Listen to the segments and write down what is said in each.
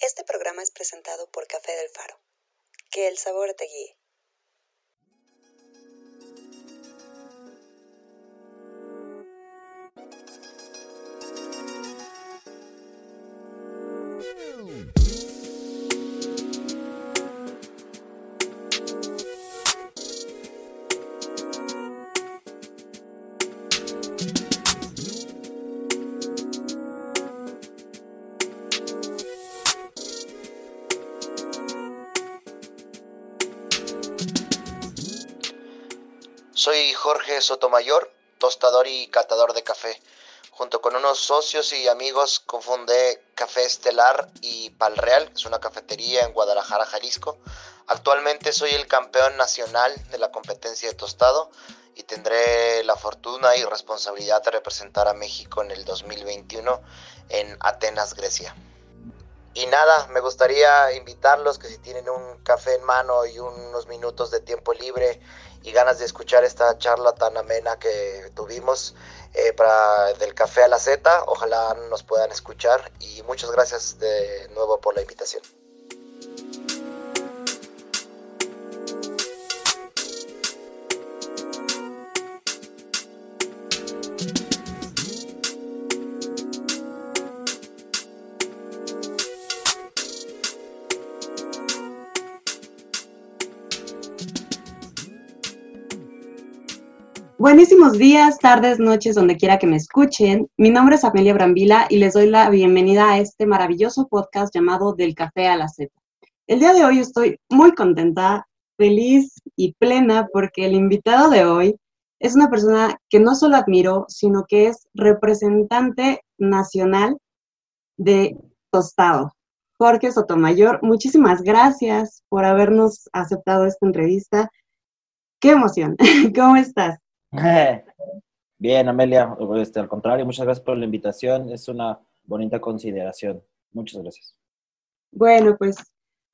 Este programa es presentado por Café del Faro. Que el sabor te guíe. Jorge Sotomayor, tostador y catador de café. Junto con unos socios y amigos cofundé Café Estelar y Palreal, que es una cafetería en Guadalajara, Jalisco. Actualmente soy el campeón nacional de la competencia de tostado y tendré la fortuna y responsabilidad de representar a México en el 2021 en Atenas, Grecia. Y nada, me gustaría invitarlos que si tienen un café en mano y unos minutos de tiempo libre y ganas de escuchar esta charla tan amena que tuvimos eh, para del café a la Z, ojalá nos puedan escuchar y muchas gracias de nuevo por la invitación. Buenísimos días, tardes, noches, donde quiera que me escuchen. Mi nombre es Amelia Brambila y les doy la bienvenida a este maravilloso podcast llamado Del Café a la Z. El día de hoy estoy muy contenta, feliz y plena porque el invitado de hoy es una persona que no solo admiro, sino que es representante nacional de Tostado. Jorge Sotomayor, muchísimas gracias por habernos aceptado esta entrevista. Qué emoción. ¿Cómo estás? Bien, Amelia, este, al contrario, muchas gracias por la invitación. Es una bonita consideración. Muchas gracias. Bueno, pues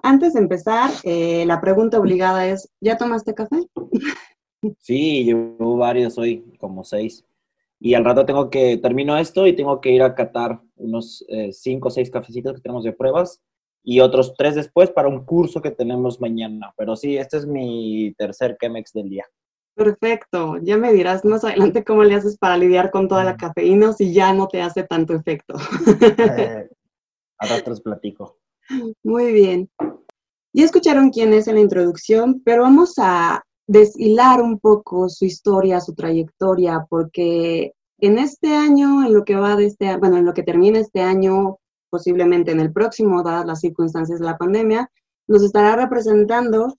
antes de empezar, eh, la pregunta obligada es, ¿ya tomaste café? Sí, llevo varios hoy, como seis. Y al rato tengo que, termino esto y tengo que ir a catar unos eh, cinco o seis cafecitos que tenemos de pruebas y otros tres después para un curso que tenemos mañana. Pero sí, este es mi tercer Chemex del día. Perfecto, ya me dirás más adelante cómo le haces para lidiar con toda la cafeína si ya no te hace tanto efecto. Eh, a otros platico. Muy bien. Ya escucharon quién es en la introducción, pero vamos a deshilar un poco su historia, su trayectoria, porque en este año, en lo que va de este, bueno, en lo que termina este año, posiblemente en el próximo, dadas las circunstancias de la pandemia, nos estará representando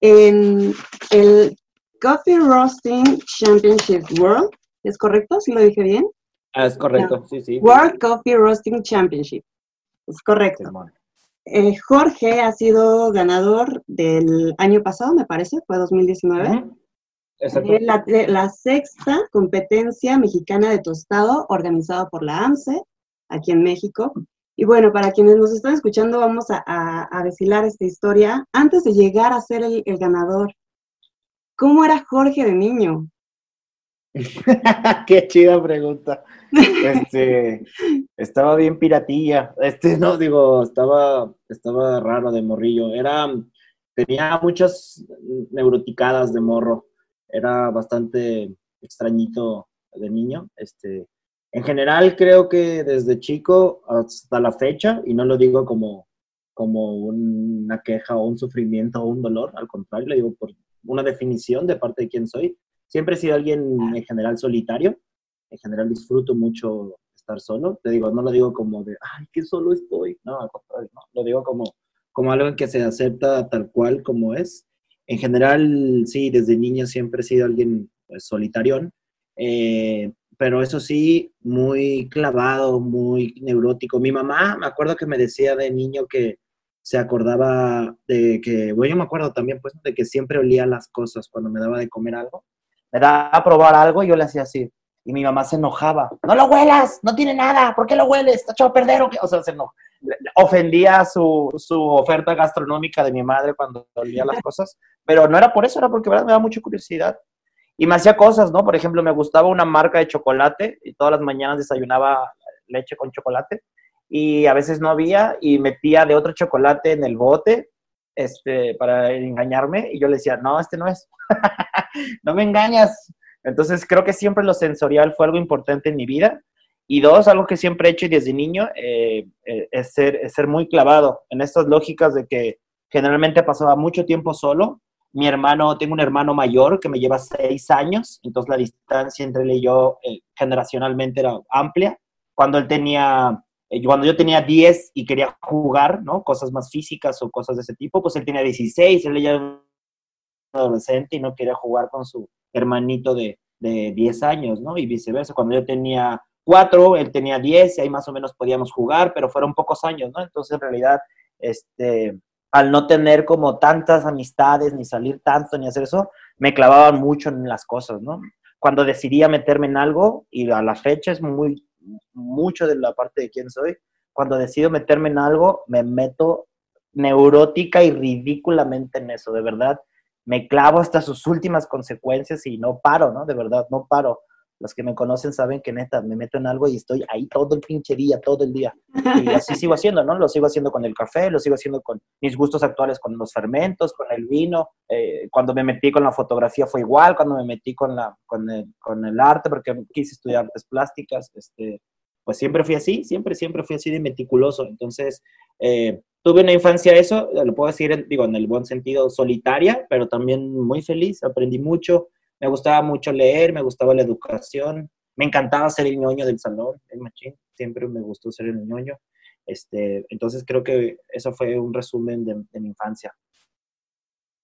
en el Coffee Roasting Championship World. ¿Es correcto? ¿Sí lo dije bien? Ah, es correcto, sí, sí. World Coffee Roasting Championship. Es correcto. Eh, Jorge ha sido ganador del año pasado, me parece, fue 2019. Exacto. La, la, sexta competencia mexicana de tostado organizada por la AMSE, aquí en México. Y bueno, para quienes nos están escuchando, vamos a, a, deshilar esta historia. Antes de llegar a ser el, el ganador, ¿Cómo era Jorge de niño? Qué chida pregunta. Este, estaba bien piratilla. Este, no, digo, estaba, estaba raro de morrillo. Era, tenía muchas neuroticadas de morro. Era bastante extrañito de niño. Este, en general, creo que desde chico hasta la fecha, y no lo digo como, como una queja o un sufrimiento o un dolor, al contrario, lo digo por, una definición de parte de quién soy. Siempre he sido alguien en general solitario. En general disfruto mucho estar solo. Te digo, no lo digo como de, ay, qué solo estoy. No, al contrario. Lo digo como, como algo que se acepta tal cual como es. En general, sí, desde niño siempre he sido alguien pues, solitarión. Eh, pero eso sí, muy clavado, muy neurótico. Mi mamá, me acuerdo que me decía de niño que se acordaba de que, bueno, yo me acuerdo también, pues, de que siempre olía las cosas cuando me daba de comer algo. Me daba a probar algo y yo le hacía así. Y mi mamá se enojaba. No lo huelas, no tiene nada, ¿por qué lo hueles? ¿Está echado a perder o qué? O sea, se enojaba. Ofendía su, su oferta gastronómica de mi madre cuando olía las cosas, pero no era por eso, era porque ¿verdad? me daba mucha curiosidad. Y me hacía cosas, ¿no? Por ejemplo, me gustaba una marca de chocolate y todas las mañanas desayunaba leche con chocolate y a veces no había y metía de otro chocolate en el bote este, para engañarme y yo le decía, no, este no es, no me engañas. Entonces creo que siempre lo sensorial fue algo importante en mi vida. Y dos, algo que siempre he hecho desde niño eh, eh, es, ser, es ser muy clavado en estas lógicas de que generalmente pasaba mucho tiempo solo. Mi hermano, tengo un hermano mayor que me lleva seis años, entonces la distancia entre él y yo eh, generacionalmente era amplia. Cuando él tenía cuando yo tenía 10 y quería jugar, ¿no? Cosas más físicas o cosas de ese tipo, pues él tenía 16, él ya era un adolescente y no quería jugar con su hermanito de, de 10 años, ¿no? Y viceversa. Cuando yo tenía 4, él tenía 10 y ahí más o menos podíamos jugar, pero fueron pocos años, ¿no? Entonces, en realidad, este, al no tener como tantas amistades, ni salir tanto, ni hacer eso, me clavaban mucho en las cosas, ¿no? Cuando decidía meterme en algo, y a la fecha es muy mucho de la parte de quién soy. Cuando decido meterme en algo, me meto neurótica y ridículamente en eso, de verdad. Me clavo hasta sus últimas consecuencias y no paro, ¿no? De verdad, no paro. Los que me conocen saben que neta, me meto en algo y estoy ahí todo el pinche día, todo el día. Y así sigo haciendo, ¿no? Lo sigo haciendo con el café, lo sigo haciendo con mis gustos actuales, con los fermentos, con el vino. Eh, cuando me metí con la fotografía fue igual, cuando me metí con, la, con, el, con el arte, porque quise estudiar artes plásticas, este, pues siempre fui así, siempre, siempre fui así de meticuloso. Entonces, eh, tuve una infancia eso, lo puedo decir, digo, en el buen sentido, solitaria, pero también muy feliz, aprendí mucho me gustaba mucho leer, me gustaba la educación, me encantaba ser el ñoño del salón, el machín, siempre me gustó ser el ñoño. Este, entonces creo que eso fue un resumen de, mi infancia.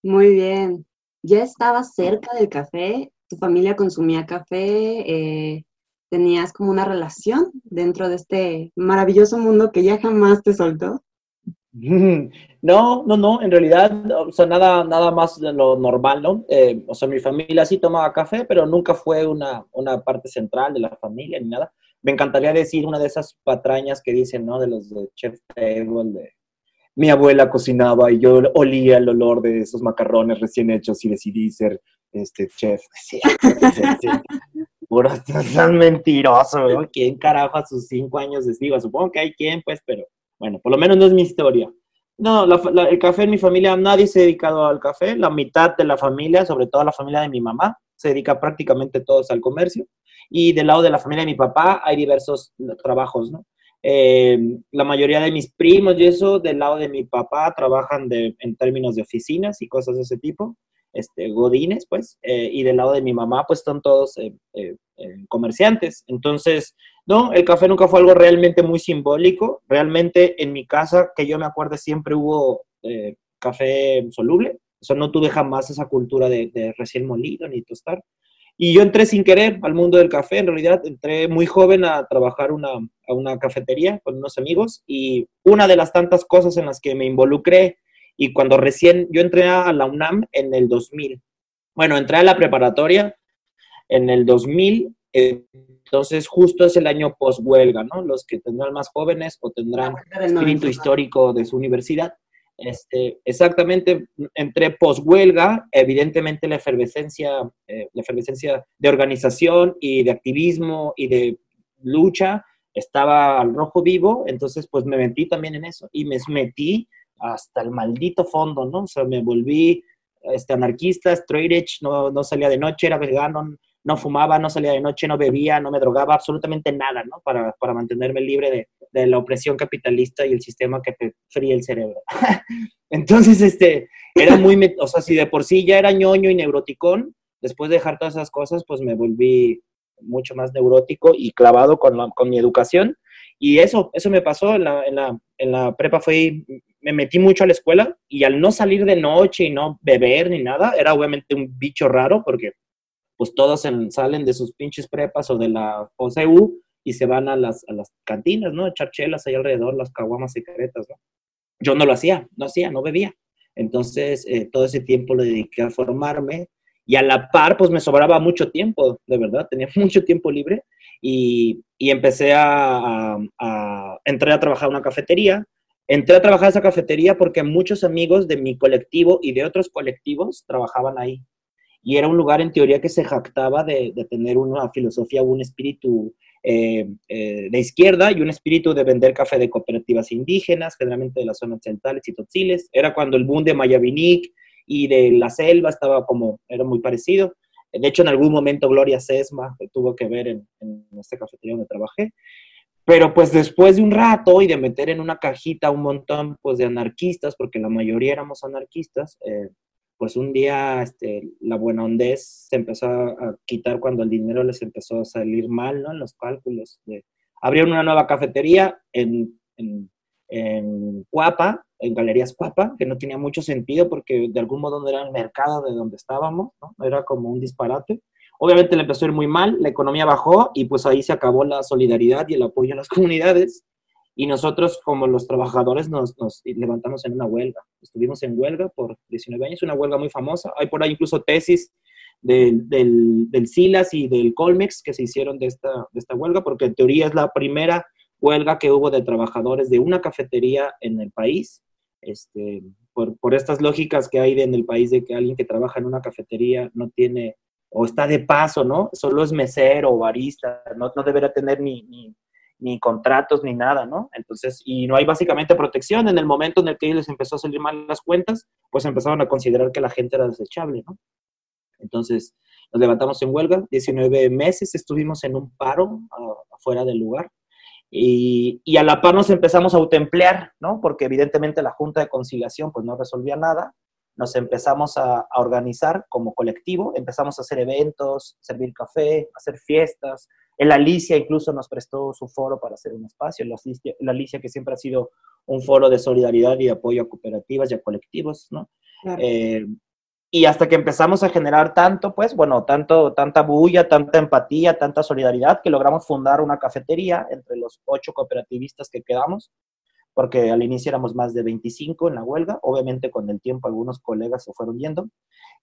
Muy bien. ¿Ya estabas cerca del café? ¿Tu familia consumía café? Eh, ¿Tenías como una relación dentro de este maravilloso mundo que ya jamás te soltó? No, no, no, en realidad, o sea, nada, nada más de lo normal, ¿no? Eh, o sea, mi familia sí tomaba café, pero nunca fue una, una parte central de la familia ni nada. Me encantaría decir una de esas patrañas que dicen, ¿no? De los de Chef Table, de mi abuela cocinaba y yo olía el olor de esos macarrones recién hechos y decidí ser este chef. Sí, sí, Puro, tan mentiroso. ¿Quién carajo a sus cinco años digo? Supongo que hay quien, pues, pero bueno, por lo menos no es mi historia. No, el café en mi familia, nadie se ha dedicado al café. La mitad de la familia, sobre todo la familia de mi mamá, se dedica prácticamente todos al comercio. Y del lado de la familia de mi papá hay diversos trabajos, ¿no? Eh, la mayoría de mis primos y eso, del lado de mi papá, trabajan de, en términos de oficinas y cosas de ese tipo, este, godines, pues, eh, y del lado de mi mamá, pues, son todos eh, comerciantes. Entonces, no, el café nunca fue algo realmente muy simbólico. Realmente en mi casa, que yo me acuerdo, siempre hubo eh, café soluble. O sea, no tuve jamás esa cultura de, recién molido ni tostar. Y yo entré sin querer al mundo del café. En realidad, entré muy joven a trabajar una, a una cafetería con unos amigos. Y una de las tantas cosas en las que me involucré, y cuando recién yo entré a la UNAM en el 2000. Bueno, entré a la preparatoria en el 2000. Entonces, justo es el año post-huelga, ¿no? Los que tendrán más jóvenes o tendrán espíritu histórico de su universidad. Este, exactamente, entre post-huelga, evidentemente la efervescencia, eh, la efervescencia de organización y de activismo y de lucha estaba al rojo vivo, entonces pues me metí también en eso y me metí hasta el maldito fondo, ¿no? O sea, me volví este, anarquista, straight edge, no, no salía de noche, era vegano, no fumaba, no salía de noche, no bebía, no me drogaba, absolutamente nada, ¿no? Para, para mantenerme libre de, de, la opresión capitalista y el sistema que te el cerebro. Entonces, este, era muy, o sea, si de por sí ya era ñoño y neuroticón, después de dejar todas esas cosas, pues me volví mucho más neurótico y clavado con, con mi educación. Y eso, eso me pasó en la, en la, en la prepa, fue, me metí mucho a la escuela y al no salir de noche y no beber ni nada, era obviamente un bicho raro porque pues todos salen de sus pinches prepas o de la OCU y se van a las, a las cantinas, ¿no? Echar chelas ahí alrededor, las caguamas secretas, ¿no? Yo no lo hacía, no hacía, no bebía. Entonces, eh, todo ese tiempo le dediqué a formarme y a la par, pues me sobraba mucho tiempo, de verdad, tenía mucho tiempo libre y, y empecé a, a, a, entré a trabajar en una cafetería. Entré a trabajar en esa cafetería porque muchos amigos de mi colectivo y de otros colectivos trabajaban ahí y era un lugar en teoría que se jactaba de, tener una filosofía, un espíritu eh, eh, de izquierda y un espíritu de vender café de cooperativas indígenas, generalmente de las zonas centrales y totziles. Era cuando el boom de Mayavinic y de la selva estaba como, era muy parecido. De hecho, en algún momento Gloria Sesma tuvo que ver en, en esta cafetería donde trabajé. Pero pues después de un rato y de meter en una cajita un montón pues de anarquistas, porque la mayoría éramos anarquistas, eh, pues un día este, la buena hondez se empezó a quitar cuando el dinero les empezó a salir mal, ¿no? En los cálculos. De... Abrieron una nueva cafetería en, en, en Cuapa, en Galerías Cuapa, que no tenía mucho sentido porque de algún modo no era el mercado de donde estábamos, ¿no? Era como un disparate. Obviamente le empezó a ir muy mal, la economía bajó y pues ahí se acabó la solidaridad y el apoyo a las comunidades. Y nosotros, como los trabajadores, nos, levantamos en una huelga. Estuvimos en huelga por 19 años, una huelga muy famosa. Hay por ahí incluso tesis del, del, del SILAS y del Colmex que se hicieron de esta, de esta huelga, porque en teoría es la primera huelga que hubo de trabajadores de una cafetería en el país. Este, por, por estas lógicas que hay en el país de que alguien que trabaja en una cafetería no tiene o está de paso, ¿no? Solo es mesero o barista, no, no deberá tener ni, ni, contratos ni nada, ¿no? Entonces, y no hay básicamente protección. En el momento en el que les empezó a salir mal las cuentas, pues empezaron a considerar que la gente era desechable, ¿no? Entonces, nos levantamos en huelga, 19 meses estuvimos en un paro afuera del lugar. Y, y, a la par nos empezamos a autoemplear, ¿no? Porque evidentemente la Junta de Conciliación pues no resolvía nada nos empezamos a, a, organizar como colectivo, empezamos a hacer eventos, servir café, hacer fiestas. El Alicia incluso nos prestó su foro para hacer un espacio, el Alicia, el Alicia que siempre ha sido un foro de solidaridad y apoyo a cooperativas y a colectivos, ¿no? Claro. Eh, y hasta que empezamos a generar tanto, pues, bueno, tanto, tanta bulla, tanta empatía, tanta solidaridad, que logramos fundar una cafetería entre los ocho cooperativistas que quedamos, porque al inicio éramos más de 25 en la huelga. Obviamente con el tiempo algunos colegas se fueron yendo.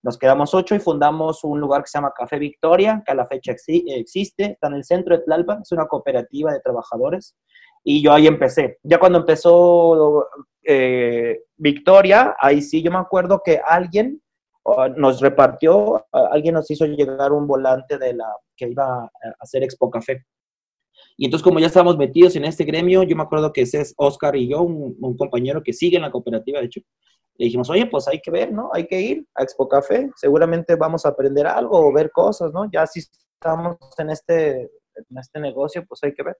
Nos quedamos ocho y fundamos un lugar que se llama Café Victoria, que a la fecha existe, está en el centro de Tlalpan, es una cooperativa de trabajadores. Y yo ahí empecé. Ya cuando empezó eh, Victoria, ahí sí yo me acuerdo que alguien nos repartió, alguien nos hizo llegar un volante de la que iba a hacer Expo Café. Y entonces, como ya estábamos metidos en este gremio, yo me acuerdo que ese es Oscar y yo, un, un, compañero que sigue en la cooperativa, de hecho, le dijimos, oye, pues hay que ver, ¿no? Hay que ir a Expo Café, seguramente vamos a aprender algo o ver cosas, ¿no? Ya si estamos en este, en este negocio, pues hay que ver.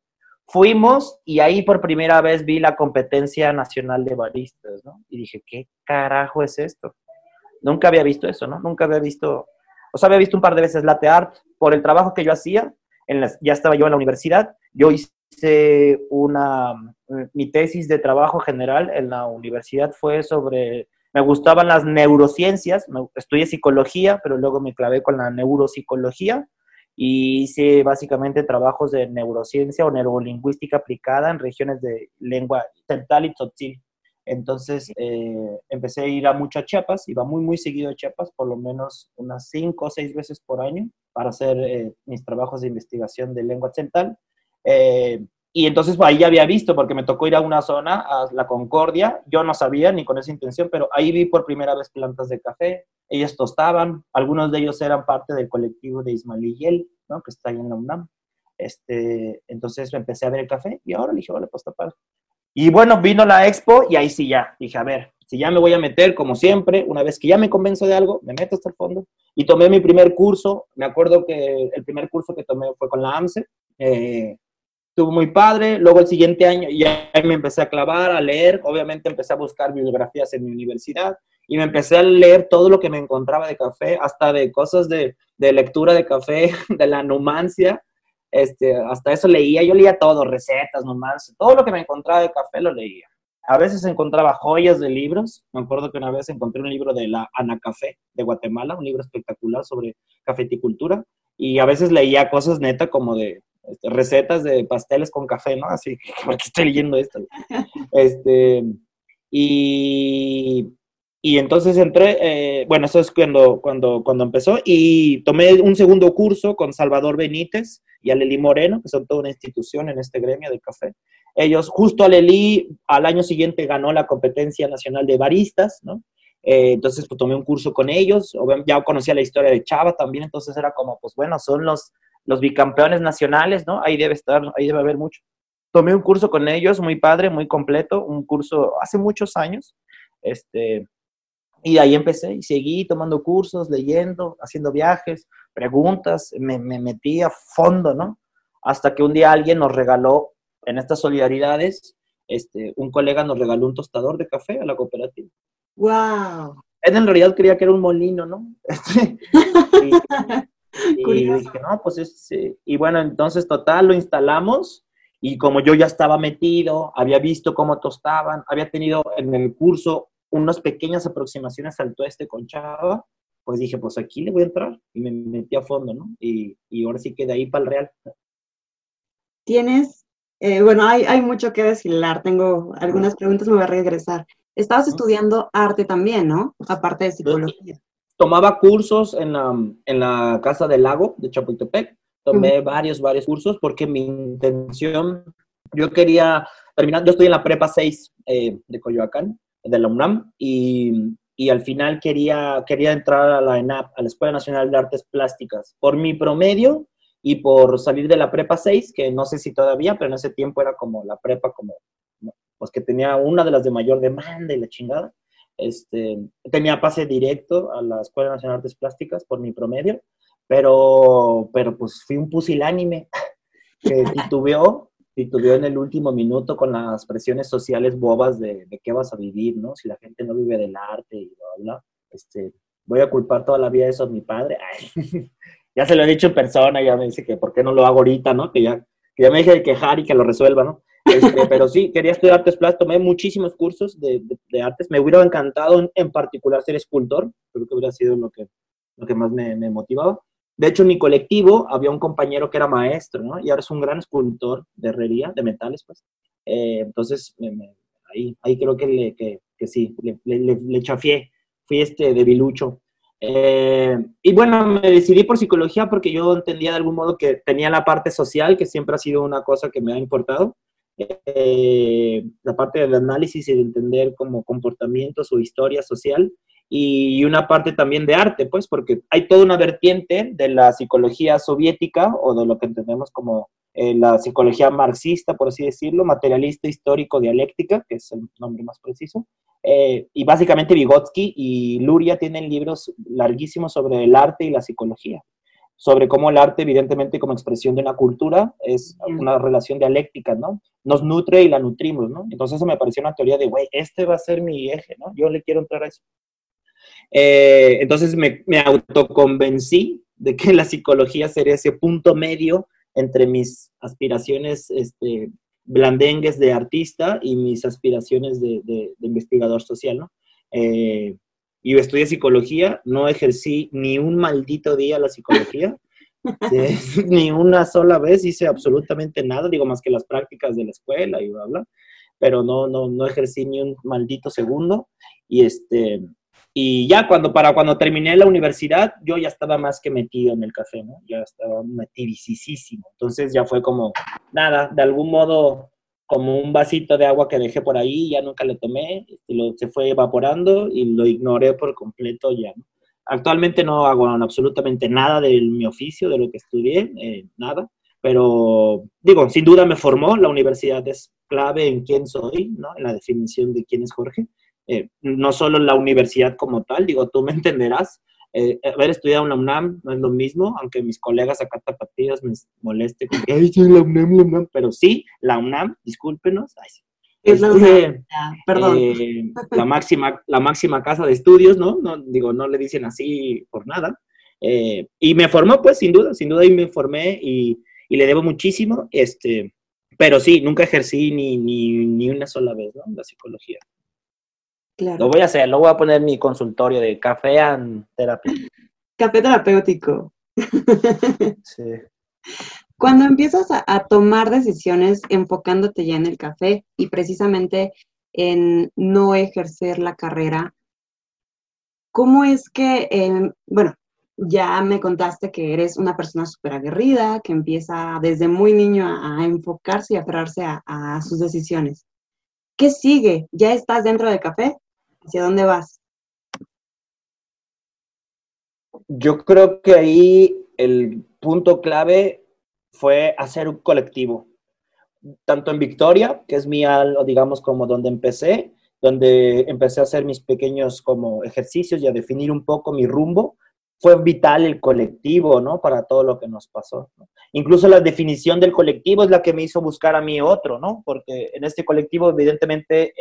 Fuimos y ahí por primera vez vi la competencia nacional de baristas, ¿no? Y dije, ¿qué carajo es esto? Nunca había visto eso, ¿no? Nunca había visto, o sea, había visto un par de veces latte art por el trabajo que yo hacía, en ya estaba yo en la universidad, yo hice una, mi tesis de trabajo general en la universidad fue sobre, me gustaban las neurociencias, me, estudié psicología, pero luego me clavé con la neuropsicología y hice básicamente trabajos de neurociencia o neurolingüística aplicada en regiones de lengua central y tzotzil. Entonces eh, empecé a ir a muchas Chiapas, iba muy, muy seguido a Chiapas, por lo menos unas cinco o seis veces por año para hacer eh, mis trabajos de investigación de lengua central. Eh, y entonces pues, ahí ya había visto, porque me tocó ir a una zona, a la Concordia, yo no sabía ni con esa intención, pero ahí vi por primera vez plantas de café, ellos tostaban, algunos de ellos eran parte del colectivo de Ismael Yel, ¿no? que está ahí en la UNAM. Este, entonces empecé a ver el café y ahora le dije, vale, pues tapar. Y bueno, vino la expo y ahí sí ya, dije, a ver, si ya me voy a meter, como siempre, una vez que ya me convenzo de algo, me meto hasta el fondo. Y tomé mi primer curso, me acuerdo que el primer curso que tomé fue con la AMSE, eh, estuvo muy padre, luego el siguiente año ya me empecé a clavar, a leer, obviamente empecé a buscar bibliografías en mi universidad y me empecé a leer todo lo que me encontraba de café, hasta de cosas de, de lectura de café, de la numancia, este, hasta eso leía, yo leía todo, recetas, nomás, todo lo que me encontraba de café lo leía. A veces encontraba joyas de libros, me acuerdo que una vez encontré un libro de la Ana Café de Guatemala, un libro espectacular sobre cafeticultura, y a veces leía cosas neta como de recetas de pasteles con café, ¿no? Así, ¿por qué estoy leyendo esto? Este, y, y entonces entré, eh, bueno, eso es cuando, cuando, cuando empezó, y tomé un segundo curso con Salvador Benítez y Aleli Moreno, que son toda una institución en este gremio de café. Ellos, justo Aleli, al año siguiente ganó la competencia nacional de baristas, ¿no? Eh, entonces, pues tomé un curso con ellos, ya conocía la historia de Chava también, entonces era como, pues bueno, son los, los bicampeones nacionales, ¿no? Ahí debe estar, ahí debe haber mucho. Tomé un curso con ellos, muy padre, muy completo, un curso hace muchos años, este, y ahí empecé y seguí tomando cursos, leyendo, haciendo viajes, preguntas, me, me metí a fondo, ¿no? Hasta que un día alguien nos regaló en estas solidaridades, este, un colega nos regaló un tostador de café a la cooperativa. ¡Wow! Él en realidad creía que era un molino, ¿no? y, y dije, no, pues es, y bueno, entonces total, lo instalamos y como yo ya estaba metido, había visto cómo tostaban, había tenido en el curso unas pequeñas aproximaciones al tueste con Chava, pues dije, pues aquí le voy a entrar y me metí a fondo, ¿no? Y, y ahora sí que de ahí para el Real. Tienes, eh, bueno, hay, hay mucho que desfilar, tengo algunas preguntas, me voy a regresar. Estabas estudiando arte también, ¿no? Aparte de psicología. Tomaba cursos en la, en la Casa del Lago de Chapultepec, tomé varios, varios cursos porque mi intención, yo quería terminar, yo estoy en la prepa 6 eh, de Coyoacán, de la UNAM, y, y, al final quería, quería entrar a la ENAP, a la Escuela Nacional de Artes Plásticas. Por mi promedio y por salir de la prepa 6, que no sé si todavía, pero en ese tiempo era como la prepa como, pues que tenía una de las de mayor demanda y la chingada. Este, tenía pase directo a la Escuela Nacional de Artes Plásticas por mi promedio, pero, pero pues fui un pusilánime que titubeó titubeó en el último minuto con las presiones sociales bobas de, de, qué vas a vivir, ¿no? Si la gente no vive del arte y bla, bla, este, voy a culpar toda la vida eso a mi padre. Ay, ya se lo he dicho en persona, ya me dice que por qué no lo hago ahorita, ¿no? Que ya, que ya me deje de quejar y que lo resuelva, ¿no? Este, pero sí, quería estudiar artes plásticas, tomé muchísimos cursos de, de, de, artes, me hubiera encantado en, en, particular ser escultor, creo que hubiera sido lo que, lo que más me, me motivaba. De hecho, en mi colectivo había un compañero que era maestro, ¿no? Y ahora es un gran escultor de herrería, de metales, pues. Eh, entonces, me, me, ahí, ahí creo que, le, que, que sí, le, le, le, chafié, fui este debilucho. Eh, y bueno, me decidí por psicología porque yo entendía de algún modo que tenía la parte social, que siempre ha sido una cosa que me ha importado. Eh, la parte del análisis y de entender como comportamientos o historia social y una parte también de arte, pues, porque hay toda una vertiente de la psicología soviética o de lo que entendemos como eh, la psicología marxista, por así decirlo, materialista, histórico, dialéctica, que es el nombre más preciso. Eh, y básicamente Vygotsky y Luria tienen libros larguísimos sobre el arte y la psicología, sobre cómo el arte, evidentemente, como expresión de una cultura, es una relación dialéctica, ¿no? Nos nutre y la nutrimos, ¿no? Entonces eso me pareció una teoría de, güey, este va a ser mi eje, ¿no? Yo le quiero entrar a eso. Eh, entonces me, me autoconvencí de que la psicología sería ese punto medio entre mis aspiraciones este, blandengues de artista y mis aspiraciones de, de, de investigador social, ¿no? Eh, y estudié psicología, no ejercí ni un maldito día la psicología, ni una sola vez hice absolutamente nada, digo, más que las prácticas de la escuela y bla, bla, pero no, no, no ejercí ni un maldito segundo. Y este, y ya cuando, para cuando terminé la universidad, yo ya estaba más que metido en el café, ¿no? Ya estaba metidísimo. Entonces ya fue como, nada, de algún modo, como un vasito de agua que dejé por ahí, ya nunca le tomé, lo, se fue evaporando y lo ignoré por completo ya. Actualmente no hago absolutamente nada de mi oficio, de lo que estudié, eh, nada, pero digo, sin duda me formó, la universidad es clave en quién soy, ¿no? En la definición de quién es Jorge eh, no solo la universidad como tal, digo, tú me entenderás, eh, haber estudiado en la UNAM no es lo mismo, aunque mis colegas acá tapatíos me moleste con que, ay, soy la UNAM, la UNAM, pero sí, la UNAM, discúlpenos, ay, es la, UNAM. Ah, perdón. Eh, la, máxima, la máxima casa de estudios, ¿no? no digo, no le dicen así por nada. Eh, y me formó, pues, sin duda, sin duda, ahí me formé y, y, le debo muchísimo, este, pero sí, nunca ejercí ni, ni, ni una sola vez, ¿no? La psicología. Claro. Lo voy a hacer, lo voy a poner en mi consultorio de café and terapia. Café terapéutico. Sí. Cuando empiezas a, a, tomar decisiones enfocándote ya en el café y precisamente en no ejercer la carrera, ¿cómo es que, eh, bueno, ya me contaste que eres una persona súper aguerrida, que empieza desde muy niño a, a enfocarse y aferrarse a, a sus decisiones? ¿Qué sigue? ¿Ya estás dentro del café? ¿Hacia dónde vas? Yo creo que ahí el, punto clave fue hacer un colectivo, tanto en Victoria, que es mi, digamos, como donde empecé, donde empecé a hacer mis pequeños como ejercicios y a definir un poco mi rumbo, fue vital el colectivo, ¿no? Para todo lo que nos pasó. Incluso la definición del colectivo es la que me hizo buscar a mí otro, ¿no? Porque en este colectivo, evidentemente,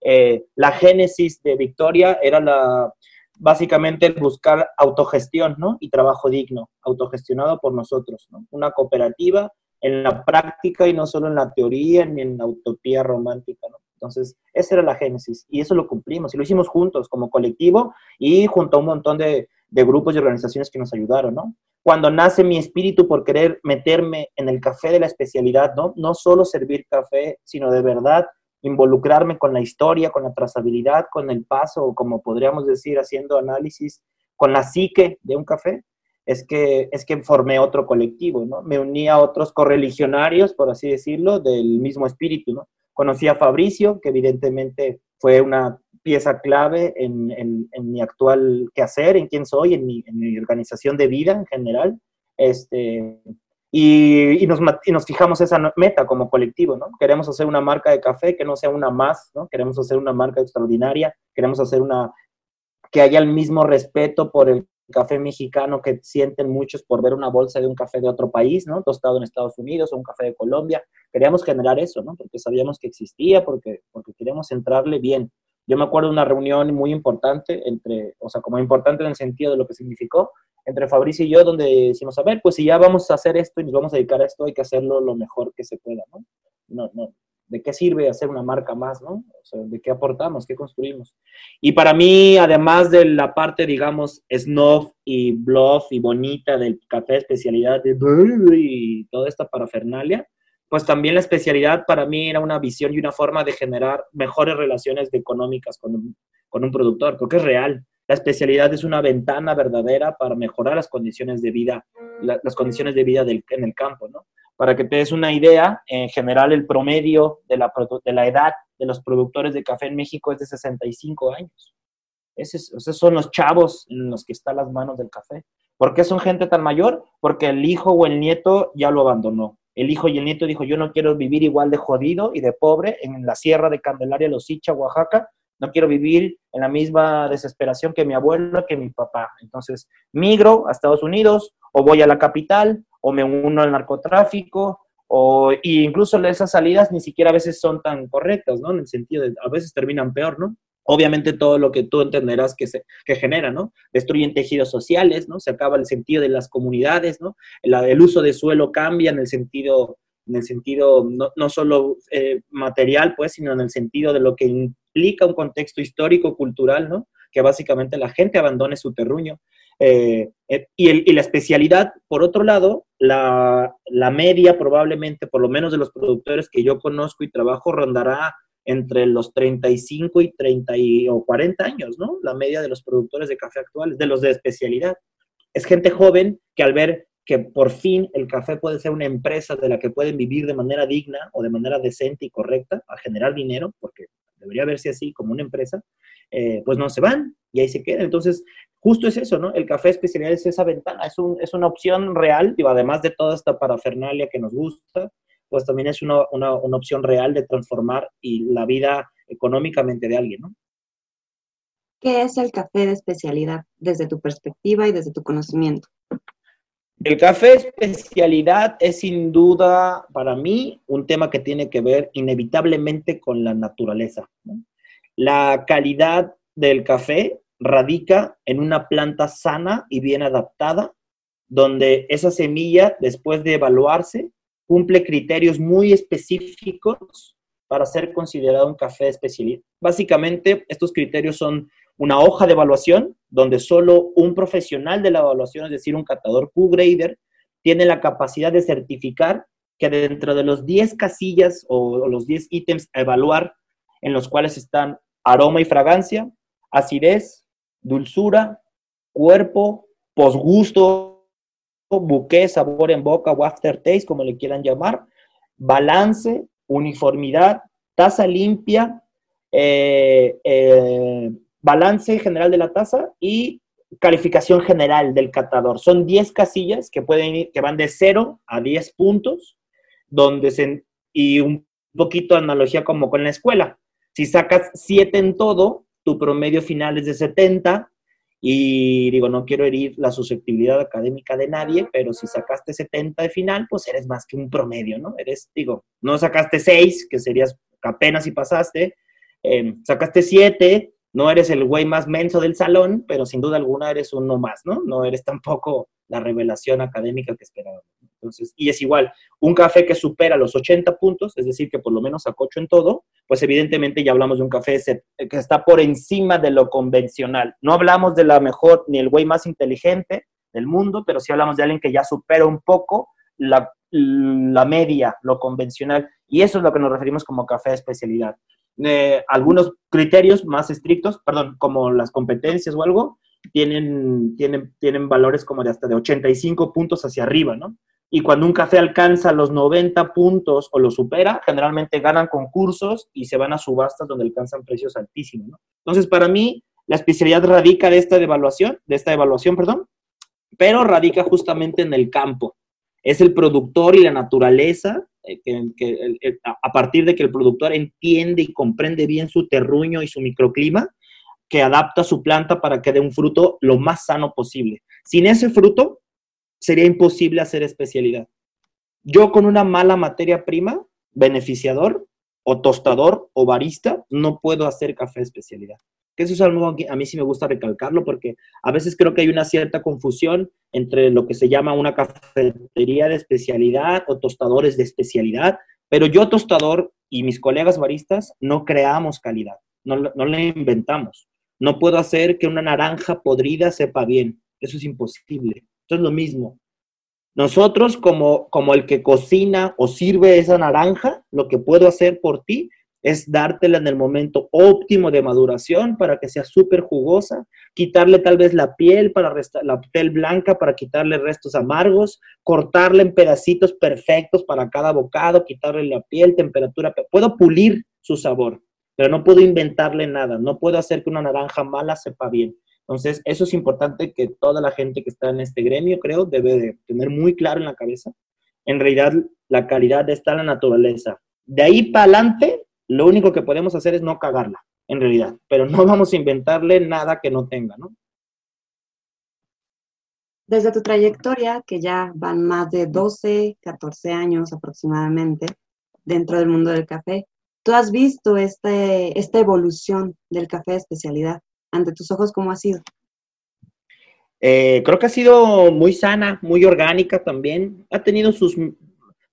eh, la génesis de Victoria era la, básicamente buscar autogestión, ¿no? Y trabajo digno, autogestionado por nosotros, ¿no? Una cooperativa en la práctica y no solo en la teoría ni en la utopía romántica, ¿no? Entonces, esa era la génesis y eso lo cumplimos y lo hicimos juntos como colectivo y junto a un montón de, de grupos y organizaciones que nos ayudaron, ¿no? Cuando nace mi espíritu por querer meterme en el café de la especialidad, ¿no? No solo servir café, sino de verdad involucrarme con la historia, con la trazabilidad, con el paso, o como podríamos decir, haciendo análisis con la psique de un café, es que, es que formé otro colectivo, ¿no? Me uní a otros correligionarios, por así decirlo, del mismo espíritu, ¿no? Conocí a Fabricio, que evidentemente fue una pieza clave en, en, mi actual quehacer, en quién soy, en mi, en mi, organización de vida en general. Este, y, y, nos, y, nos, fijamos esa meta como colectivo, ¿no? Queremos hacer una marca de café que no sea una más, ¿no? Queremos hacer una marca extraordinaria, queremos hacer una que haya el mismo respeto por el café mexicano que sienten muchos por ver una bolsa de un café de otro país, ¿no? Tostado en Estados Unidos o un café de Colombia. Queríamos generar eso, ¿no? Porque sabíamos que existía, porque, porque queríamos entrarle bien. Yo me acuerdo de una reunión muy importante entre, o sea, como importante en el sentido de lo que significó, entre Fabricio y yo, donde decimos, a ver, pues si ya vamos a hacer esto y nos vamos a dedicar a esto, hay que hacerlo lo mejor que se pueda, ¿no? No, ¿de qué sirve hacer una marca más, no? ¿de qué aportamos, qué construimos? Y para mí, además de la parte, digamos, snob y bluff y bonita del café especialidad de y toda esta parafernalia, pues también la especialidad para mí era una visión y una forma de generar mejores relaciones económicas con un, con un productor, porque es real. La especialidad es una ventana verdadera para mejorar las condiciones de vida, las condiciones de vida en el campo, ¿no? Para que te des una idea, en general el promedio de la, edad de los productores de café en México es de 65 años. Esos, esos son los chavos en los que están las manos del café. ¿Por qué son gente tan mayor? Porque el hijo o el nieto ya lo abandonó el hijo y el nieto dijo, yo no quiero vivir igual de jodido y de pobre en la sierra de Candelaria, Losicha, Oaxaca, no quiero vivir en la misma desesperación que mi abuelo, que mi papá. Entonces, migro a Estados Unidos o voy a la capital o me uno al narcotráfico o y incluso esas salidas ni siquiera a veces son tan correctas, ¿no? En el sentido de, a veces terminan peor, ¿no? obviamente todo lo que tú entenderás que, se, que genera, ¿no? Destruyen tejidos sociales, ¿no? Se acaba el sentido de las comunidades, ¿no? El, uso de suelo cambia en el sentido, en el sentido no, no solo eh, material, pues, sino en el sentido de lo que implica un contexto histórico, cultural, ¿no? Que básicamente la gente abandone su terruño. Eh, eh, y, el, y, la especialidad, por otro lado, la, la media probablemente, por lo menos de los productores que yo conozco y trabajo, rondará entre los 35 y 30 o 40 años, ¿no? La media de los productores de café actuales, de los de especialidad. Es gente joven que al ver que por fin el café puede ser una empresa de la que pueden vivir de manera digna o de manera decente y correcta, a generar dinero, porque debería verse así como una empresa, eh, pues no se van y ahí se quedan. Entonces, justo es eso, ¿no? El café especialidad es esa ventana, es, un, es una opción real, digo, además de toda esta parafernalia que nos gusta, pues también es una, una, una opción real de transformar y la vida económicamente de alguien, ¿no? ¿Qué es el café de especialidad desde tu perspectiva y desde tu conocimiento? El café especialidad es sin duda para mí un tema que tiene que ver inevitablemente con la naturaleza. La calidad del café radica en una planta sana y bien adaptada, donde esa semilla, después de evaluarse, cumple criterios muy específicos para ser considerado un café de especialidad. Básicamente, estos criterios son una hoja de evaluación donde solo un profesional de la evaluación, es decir, un catador Q-grader, tiene la capacidad de certificar que dentro de los 10 casillas o los 10 ítems a evaluar, en los cuales están aroma y fragancia, acidez, dulzura, cuerpo, posgusto, buque, sabor en boca o aftertaste, como le quieran llamar, balance, uniformidad, taza limpia, eh, eh, balance general de la taza y calificación general del catador. Son 10 casillas que, pueden ir, que van de 0 a 10 puntos, donde se, y un poquito de analogía como con la escuela. Si sacas 7 en todo, tu promedio final es de 70, y digo, no quiero herir la susceptibilidad académica de nadie, pero si sacaste 70 de final, pues eres más que un promedio, ¿no? Eres, digo, no sacaste 6, que serías apenas si pasaste, eh, sacaste 7, no eres el güey más menso del salón, pero sin duda alguna eres uno más, ¿no? No eres tampoco la revelación académica que esperábamos. Entonces, y es igual, un café que supera los 80 puntos, es decir, que por lo menos 8 en todo, pues evidentemente ya hablamos de un café que está por encima de lo convencional. No hablamos de la mejor ni el güey más inteligente del mundo, pero sí hablamos de alguien que ya supera un poco la, la media, lo convencional. Y eso es lo que nos referimos como café de especialidad. Eh, algunos criterios más estrictos, perdón, como las competencias o algo, tienen, tienen, tienen valores como de hasta de 85 puntos hacia arriba, ¿no? Y cuando un café alcanza los 90 puntos o lo supera, generalmente ganan concursos y se van a subastas donde alcanzan precios altísimos, ¿no? Entonces, para mí, la especialidad radica de esta evaluación, de esta evaluación, perdón, pero radica justamente en el campo. Es el productor y la naturaleza eh, que, a partir de que el productor entiende y comprende bien su terruño y su microclima, que adapta su planta para que dé un fruto lo más sano posible. Sin ese fruto, sería imposible hacer especialidad. Yo con una mala materia prima, beneficiador o tostador o barista, no puedo hacer café especialidad. Que eso es algo que a mí sí me gusta recalcarlo porque a veces creo que hay una cierta confusión entre lo que se llama una cafetería de especialidad o tostadores de especialidad, pero yo tostador y mis colegas baristas no creamos calidad, no, no le inventamos. No puedo hacer que una naranja podrida sepa bien, eso es imposible. Esto es lo mismo. Nosotros, como, como el que cocina o sirve esa naranja, lo que puedo hacer por ti es dártela en el momento óptimo de maduración para que sea súper jugosa, quitarle tal vez la piel para restar, la piel blanca para quitarle restos amargos, cortarle en pedacitos perfectos para cada bocado, quitarle la piel, temperatura, puedo pulir su sabor, pero no puedo inventarle nada, no puedo hacer que una naranja mala sepa bien. Entonces, eso es importante que toda la gente que está en este gremio, creo, debe de tener muy claro en la cabeza. En realidad, la calidad está en la naturaleza. De ahí para adelante, lo único que podemos hacer es no cagarla, en realidad. Pero no vamos a inventarle nada que no tenga, ¿no? Desde tu trayectoria, que ya van más de 12, 14 años aproximadamente dentro del mundo del café, tú has visto este, esta evolución del café de especialidad ante tus ojos, ¿cómo ha sido? Eh, creo que ha sido muy sana, muy orgánica también. Ha tenido sus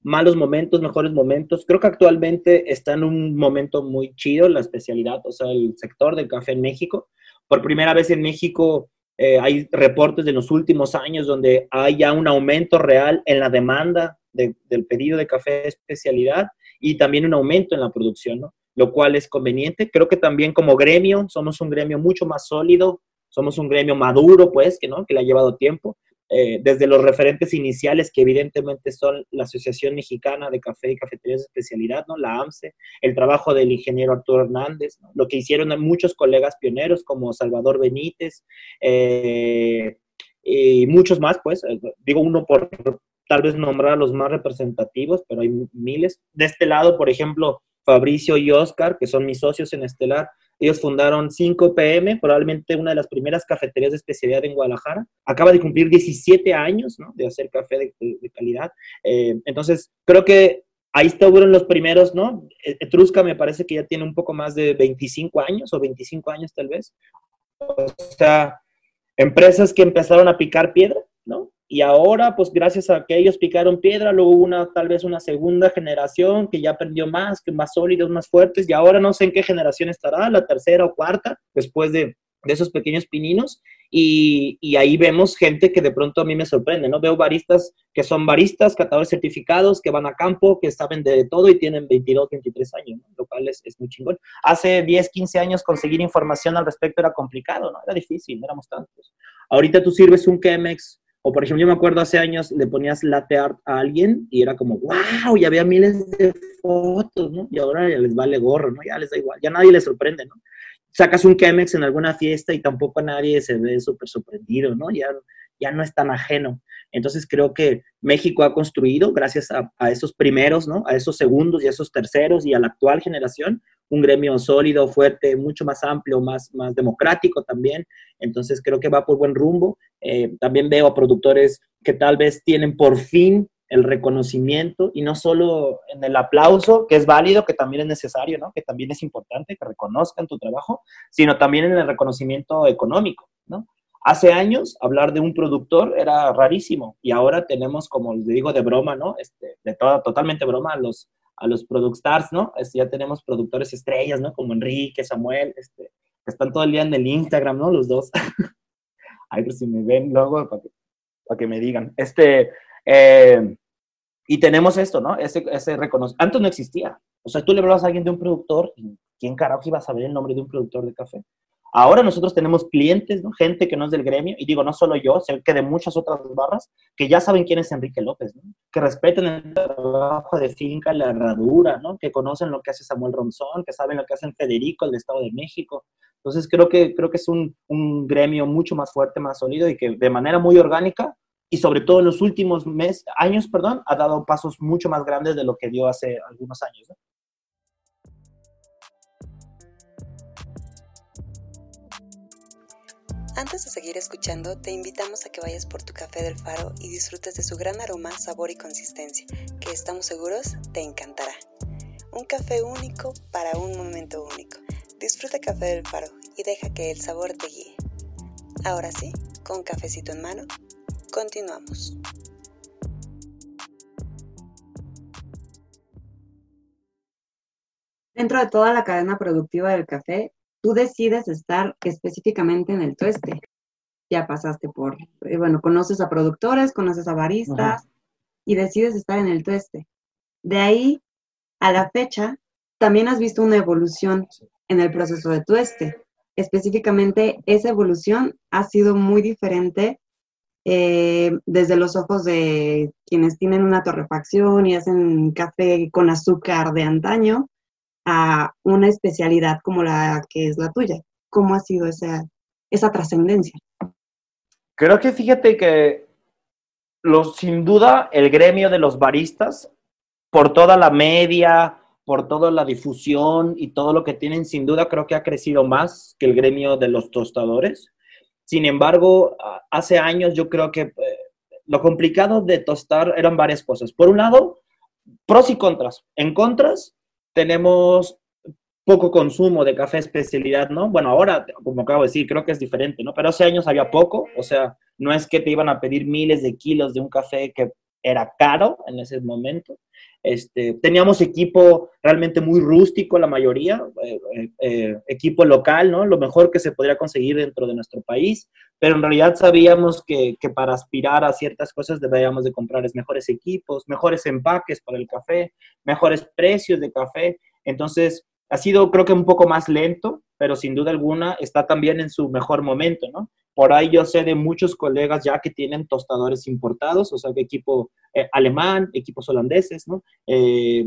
malos momentos, mejores momentos. Creo que actualmente está en un momento muy chido la especialidad, o sea, el sector del café en México. Por primera vez en México eh, hay reportes de los últimos años donde hay ya un aumento real en la demanda del pedido de café especialidad y también un aumento en la producción, ¿no? lo cual es conveniente. Creo que también como gremio somos un gremio mucho más sólido, somos un gremio maduro, pues, que, ¿no? que le ha llevado tiempo. Eh, desde los referentes iniciales, que evidentemente son la Asociación Mexicana de Café y Cafeterías de Especialidad, ¿no? la AMSE, el trabajo del ingeniero Arturo Hernández, lo que hicieron muchos colegas pioneros como Salvador Benítez eh, y muchos más, pues, eh, digo uno por tal vez nombrar a los más representativos, pero hay miles. De este lado, por ejemplo, Fabricio y Oscar, que son mis socios en Estelar, ellos fundaron 5PM, probablemente una de las primeras cafeterías de especialidad en Guadalajara. Acaba de cumplir 17 años de hacer café de, calidad. Eh, entonces, creo que ahí estuvieron los primeros, ¿no? E, Etrusca me parece que ya tiene un poco más de 25 años o 25 años tal vez. O sea, empresas que empezaron a picar piedra. Y ahora, pues gracias a que ellos picaron piedra, luego hubo una, tal vez una segunda generación que ya aprendió más, que más sólidos, más fuertes, y ahora no sé en qué generación estará, la tercera o cuarta, después de, de esos pequeños pininos, y, y, ahí vemos gente que de pronto a mí me sorprende, ¿no? Veo baristas que son baristas, catadores certificados, que van a campo, que saben de todo y tienen 22, 23 años, ¿no? Lo cual es, es, muy chingón. Hace 10, 15 años conseguir información al respecto era complicado, ¿no? Era difícil, éramos tantos. Ahorita tú sirves un Chemex o por ejemplo, yo me acuerdo hace años le ponías latte art a alguien y era como, wow, ya había miles de fotos, ¿no? Y ahora ya les vale gorro, ¿no? Ya les da igual, ya nadie les sorprende, ¿no? sacas un Chemex en alguna fiesta y tampoco nadie se ve súper sorprendido, ¿no? Ya, ya no es tan ajeno. Entonces creo que México ha construido, gracias a, esos primeros, ¿no? A esos segundos y a esos terceros y a la actual generación, un gremio sólido, fuerte, mucho más amplio, más, más democrático también. Entonces creo que va por buen rumbo. Eh, también veo a productores que tal vez tienen por fin el reconocimiento y no solo en el aplauso, que es válido, que también es necesario, ¿no? Que también es importante que reconozcan tu trabajo, sino también en el reconocimiento económico. Hace años hablar de un productor era rarísimo y ahora tenemos, como les digo, de broma, ¿no? Este, de toda, totalmente broma a los, a los stars, ¿no? Este, ya tenemos productores estrellas, ¿no? Como Enrique, Samuel, este, que están todo el día en el Instagram, ¿no? Los dos. Ay, pues si me ven luego para que, para que me digan. Este, eh, y tenemos esto, ¿no? Ese, ese reconocimiento. Antes no existía. O sea, tú le hablabas a alguien de un productor, ¿quién carajo iba a saber el nombre de un productor de café? Ahora nosotros tenemos clientes, gente que no es del gremio, y digo, no solo yo, sino que de muchas otras barras, que ya saben quién es Enrique López, que respeten el trabajo de finca, la herradura, ¿no? que conocen lo que hace Samuel Ronzón, que saben lo que hace Federico del Estado de México. Entonces creo que, creo que es un, gremio mucho más fuerte, más sólido y que de manera muy orgánica y sobre todo en los últimos años, perdón, ha dado pasos mucho más grandes de lo que dio hace algunos años. Antes de seguir escuchando, te invitamos a que vayas por tu café del faro y disfrutes de su gran aroma, sabor y consistencia, que estamos seguros te encantará. Un café único para un momento único. Disfruta Café del Faro y deja que el sabor te guíe. Ahora sí, con cafecito en mano, continuamos. Dentro de toda la cadena productiva del café, tú decides estar específicamente en el tueste. Ya pasaste por, eh, bueno, conoces a productores, conoces a baristas y decides estar en el tueste. De ahí a la fecha, también has visto una evolución en el proceso de tueste. Específicamente, esa evolución ha sido muy diferente eh, desde los ojos de quienes tienen una torrefacción y hacen café con azúcar de antaño a una especialidad como la que es la tuya? ¿Cómo ha sido esa, esa trascendencia? Creo que fíjate que los, sin duda el gremio de los baristas, por toda la media, por toda la difusión y todo lo que tienen, sin duda creo que ha crecido más que el gremio de los tostadores. Sin embargo, hace años yo creo que eh, lo complicado de tostar eran varias cosas. Por un lado, pros y contras. En contras, tenemos poco consumo de café especialidad, ¿no? Bueno, ahora, como acabo de decir, creo que es diferente, ¿no? Pero hace años había poco, o sea, no es que te iban a pedir miles de kilos de un café que era caro en ese momento. Este, teníamos equipo realmente muy rústico, la mayoría, eh, eh, eh, equipo local, ¿no? Lo mejor que se podría conseguir dentro de nuestro país, pero en realidad sabíamos que, que para aspirar a ciertas cosas deberíamos de comprar mejores equipos, mejores empaques para el café, mejores precios de café. Entonces, ha sido creo que un poco más lento, pero sin duda alguna está también en su mejor momento, ¿no? Por ahí yo sé de muchos colegas ya que tienen tostadores importados, o sea, que equipo eh, alemán, equipos holandeses, ¿no? Eh,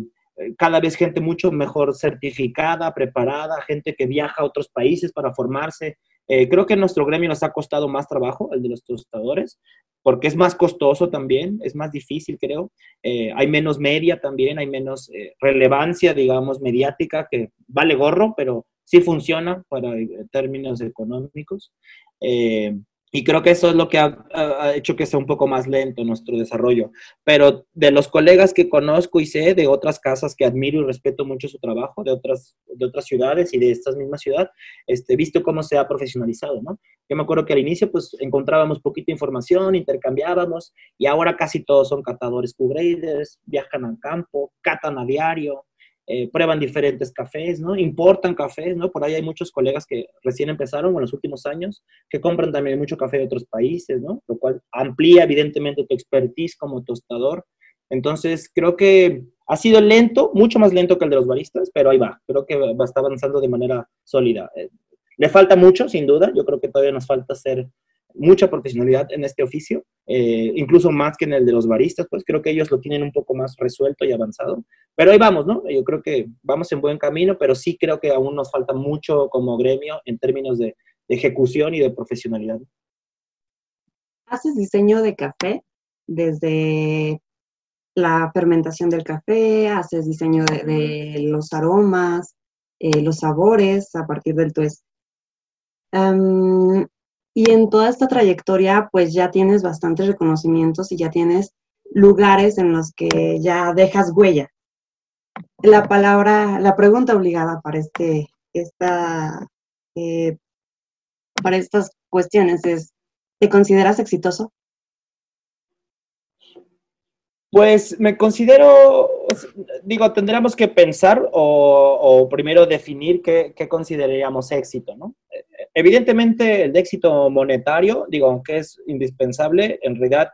cada vez gente mucho mejor certificada, preparada, gente que viaja a otros países para formarse. Eh, creo que nuestro gremio nos ha costado más trabajo, el de los tostadores, porque es más costoso también, es más difícil, creo. hay menos media también, hay menos relevancia, digamos, mediática, que vale gorro, pero sí funciona para términos económicos. Y creo que eso es lo que ha, hecho que sea un poco más lento nuestro desarrollo. Pero de los colegas que conozco y sé de otras casas que admiro y respeto mucho su trabajo, de otras, de otras ciudades y de esta misma ciudad, este, visto cómo se ha profesionalizado, ¿no? Yo me acuerdo que al inicio pues encontrábamos poquita información, intercambiábamos y ahora casi todos son catadores q viajan al campo, catan a diario, eh, prueban diferentes cafés, ¿no? Importan cafés, ¿no? Por ahí hay muchos colegas que recién empezaron en los últimos años que compran también mucho café de otros países, ¿no? Lo cual amplía evidentemente tu expertise como tostador. Entonces, creo que ha sido lento, mucho más lento que el de los baristas, pero ahí va. Creo que va, está avanzando de manera sólida. Eh, le falta mucho, sin duda. Yo creo que todavía nos falta ser mucha profesionalidad en este oficio, eh, incluso más que en el de los baristas, pues creo que ellos lo tienen un poco más resuelto y avanzado. Pero ahí vamos, ¿no? Yo creo que vamos en buen camino, pero sí creo que aún nos falta mucho como gremio en términos de, ejecución y de profesionalidad. ¿Haces diseño de café desde la fermentación del café? ¿Haces diseño de, los aromas, eh, los sabores a partir del tueste? Y en toda esta trayectoria, pues ya tienes bastantes reconocimientos y ya tienes lugares en los que ya dejas huella. La palabra, la pregunta obligada para este, esta, eh, para estas cuestiones es, ¿te consideras exitoso? Pues me considero, digo, tendríamos que pensar o, primero definir qué, qué, consideraríamos éxito, ¿no? Evidentemente el éxito monetario, digo, aunque es indispensable, en realidad,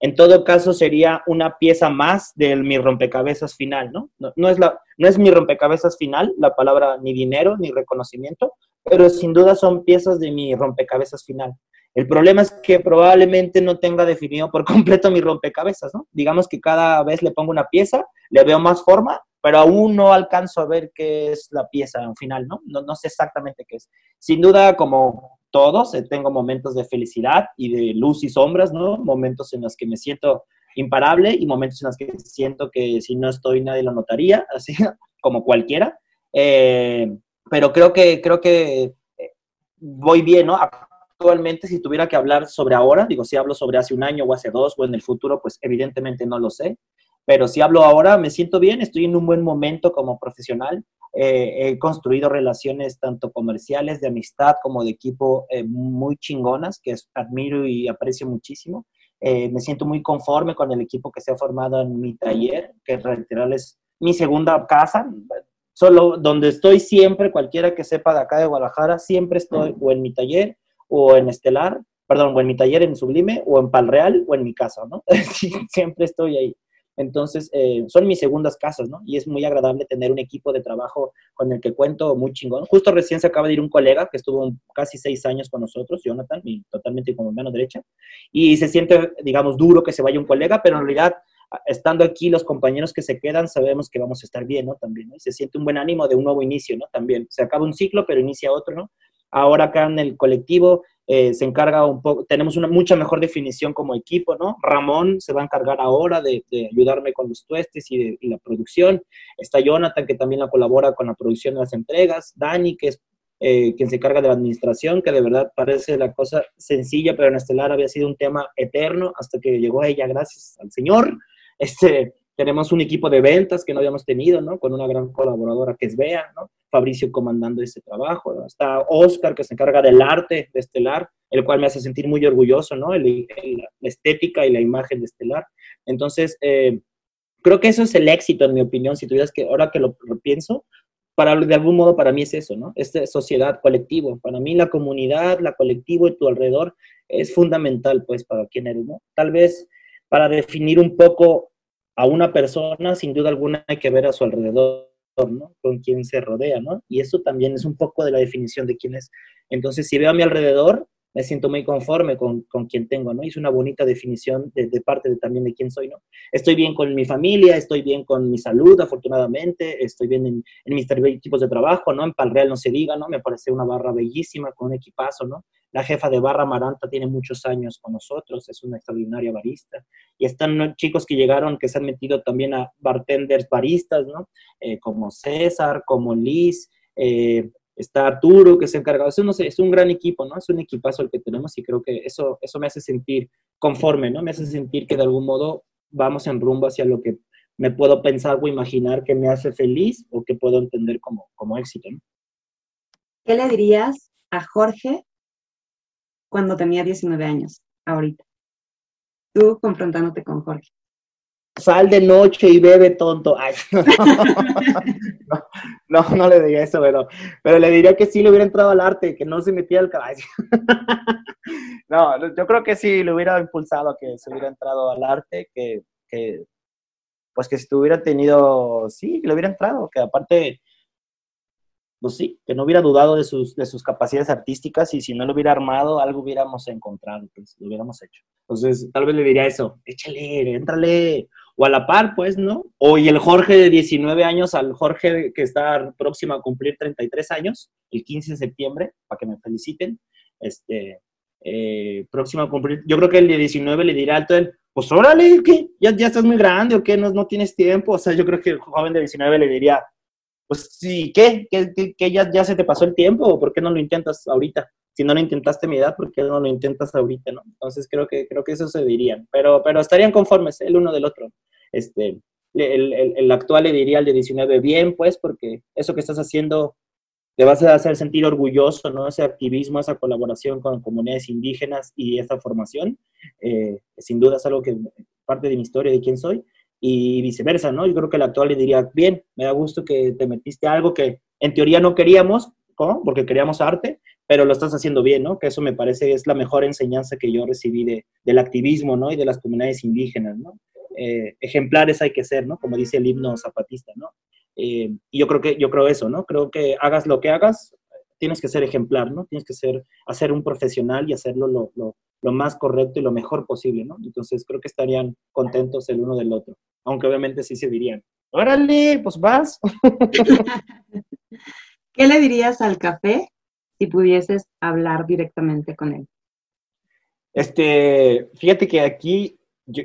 en todo caso sería una pieza más de mi rompecabezas final, ¿no? No, es, la, no es mi rompecabezas final, la palabra ni dinero ni reconocimiento, pero sin duda son piezas de mi rompecabezas final. El problema es que probablemente no tenga definido por completo mi rompecabezas, ¿no? Digamos que cada vez le pongo una pieza, le veo más forma, pero aún no alcanzo a ver qué es la pieza al final, ¿no? ¿no? No sé exactamente qué es. Sin duda, como todos, eh, tengo momentos de felicidad y de luz y sombras, ¿no? Momentos en los que me siento imparable y momentos en los que siento que si no estoy nadie lo notaría, así como cualquiera. Eh, pero creo que, creo que eh, voy bien, ¿no? actualmente, si tuviera que hablar sobre ahora, digo, si hablo sobre hace un año o hace dos o en el futuro, pues evidentemente no lo sé, pero si hablo ahora, me siento bien, estoy en un buen momento como profesional, eh, he construido relaciones tanto comerciales, de amistad, como de equipo eh, muy chingonas, que admiro y aprecio muchísimo. Eh, me siento muy conforme con el equipo que se ha formado en mi taller, que literal es mi segunda casa, solo donde estoy siempre, cualquiera que sepa de acá de Guadalajara, siempre estoy o en mi taller o en Estelar, perdón, o en mi taller en Sublime, o en Palreal, o en mi casa, ¿no? Siempre estoy ahí. Entonces, eh, son mis segundas casas, ¿no? Y es muy agradable tener un equipo de trabajo con el que cuento muy chingón. Justo recién se acaba de ir un colega que estuvo casi seis años con nosotros, Jonathan, y totalmente como mano derecha. Y se siente, digamos, duro que se vaya un colega, pero en realidad, estando aquí, los compañeros que se quedan, sabemos que vamos a estar bien, ¿no? También, ¿no? Y se siente un buen ánimo de un nuevo inicio, ¿no? También. Se acaba un ciclo, pero inicia otro, ¿no? Ahora acá en el colectivo eh, se encarga un poco, tenemos una mucha mejor definición como equipo, ¿no? Ramón se va a encargar ahora de, ayudarme con los tuestes y, la producción. Está Jonathan, que también la colabora con la producción de las entregas. Dani, que es eh, quien se encarga de la administración, que de verdad parece la cosa sencilla, pero en Estelar había sido un tema eterno hasta que llegó ella, gracias al Señor. Este, tenemos un equipo de ventas que no habíamos tenido, ¿no? Con una gran colaboradora que es Bea, ¿no? Fabricio comandando ese trabajo. ¿no? Está Oscar, que se encarga del arte de Estelar, el cual me hace sentir muy orgulloso, ¿no? la estética y la imagen de Estelar. Entonces, eh, creo que eso es el éxito, en mi opinión, si tuvieras que, ahora que lo, pienso, para, de algún modo para mí es eso, ¿no? Esta sociedad, colectivo. Para mí la comunidad, la colectivo y tu alrededor es fundamental, pues, para quién eres, ¿no? Tal vez para definir un poco a una persona, sin duda alguna hay que ver a su alrededor, ¿no? Con quién se rodea, ¿no? Y eso también es un poco de la definición de quién es. Entonces, si veo a mi alrededor, me siento muy conforme con, con quien tengo, ¿no? es una bonita definición de, parte de, también de quién soy, ¿no? Estoy bien con mi familia, estoy bien con mi salud, afortunadamente, estoy bien en, en mis tipos de trabajo, ¿no? En Palreal no se diga, ¿no? Me parece una barra bellísima, con un equipazo, ¿no? La jefa de barra Maranta tiene muchos años con nosotros, es una extraordinaria barista. Y están chicos que llegaron, que se han metido también a bartenders baristas, ¿no? Eh, como César, como Liz, eh, está Arturo que ha encargado, eso no sé, es un gran equipo, ¿no? Es un equipazo el que tenemos y creo que eso, eso me hace sentir conforme, ¿no? Me hace sentir que de algún modo vamos en rumbo hacia lo que me puedo pensar o imaginar que me hace feliz o que puedo entender como, como éxito, ¿no? ¿Qué le dirías a Jorge cuando tenía 19 años, ahorita? Tú confrontándote con Jorge sal de noche y bebe tonto. no, no, le diría eso, pero, pero le diría que sí le hubiera entrado al arte, que no se metía al caballo. no, yo creo que sí le hubiera impulsado a que se hubiera entrado al arte, que, que pues que si hubiera tenido, sí, que le hubiera entrado, que aparte pues sí, que no hubiera dudado de sus, de sus capacidades artísticas y si no lo hubiera armado, algo hubiéramos encontrado, pues lo hubiéramos hecho. Entonces, tal vez le diría eso, échale, éntrale, o a la par, pues, ¿no? O y el Jorge de 19 años al Jorge que está próximo a cumplir 33 años, el 15 de septiembre, para que me feliciten, este, eh, próximo a cumplir, yo creo que el de 19 le dirá al él, pues órale, ¿qué? ¿Ya, ¿Ya estás muy grande o qué? ¿No, ¿No tienes tiempo? O sea, yo creo que el joven de 19 le diría, pues sí, ¿qué? ¿Qué, ya, ya, se te pasó el tiempo o por qué no lo intentas ahorita? Si no lo intentaste mi edad, ¿por qué no lo intentas ahorita, no? Entonces creo que, creo que eso se dirían, pero, pero estarían conformes el uno del otro. Este, el, el, actual le diría al de 19, bien, pues, porque eso que estás haciendo te vas a hacer sentir orgulloso, ¿no? Ese activismo, esa colaboración con comunidades indígenas y esa formación, eh, sin duda es algo que parte de mi historia, de quién soy, y viceversa, ¿no? Yo creo que el actual le diría, bien, me da gusto que te metiste algo que en teoría no queríamos, ¿no? Porque queríamos arte, pero lo estás haciendo bien, ¿no? Que eso me parece es la mejor enseñanza que yo recibí de, del activismo, ¿no? Y de las comunidades indígenas, ¿no? Eh, ejemplares hay que ser, ¿no? Como dice el himno zapatista, ¿no? Eh, y yo creo que, yo creo eso, ¿no? Creo que hagas lo que hagas, tienes que ser ejemplar, ¿no? Tienes que ser, hacer un profesional y hacerlo lo, lo, lo, más correcto y lo mejor posible, ¿no? Entonces creo que estarían contentos el uno del otro, aunque obviamente sí se dirían, órale, pues vas. ¿Qué le dirías al café si pudieses hablar directamente con él? Este, fíjate que aquí, yo,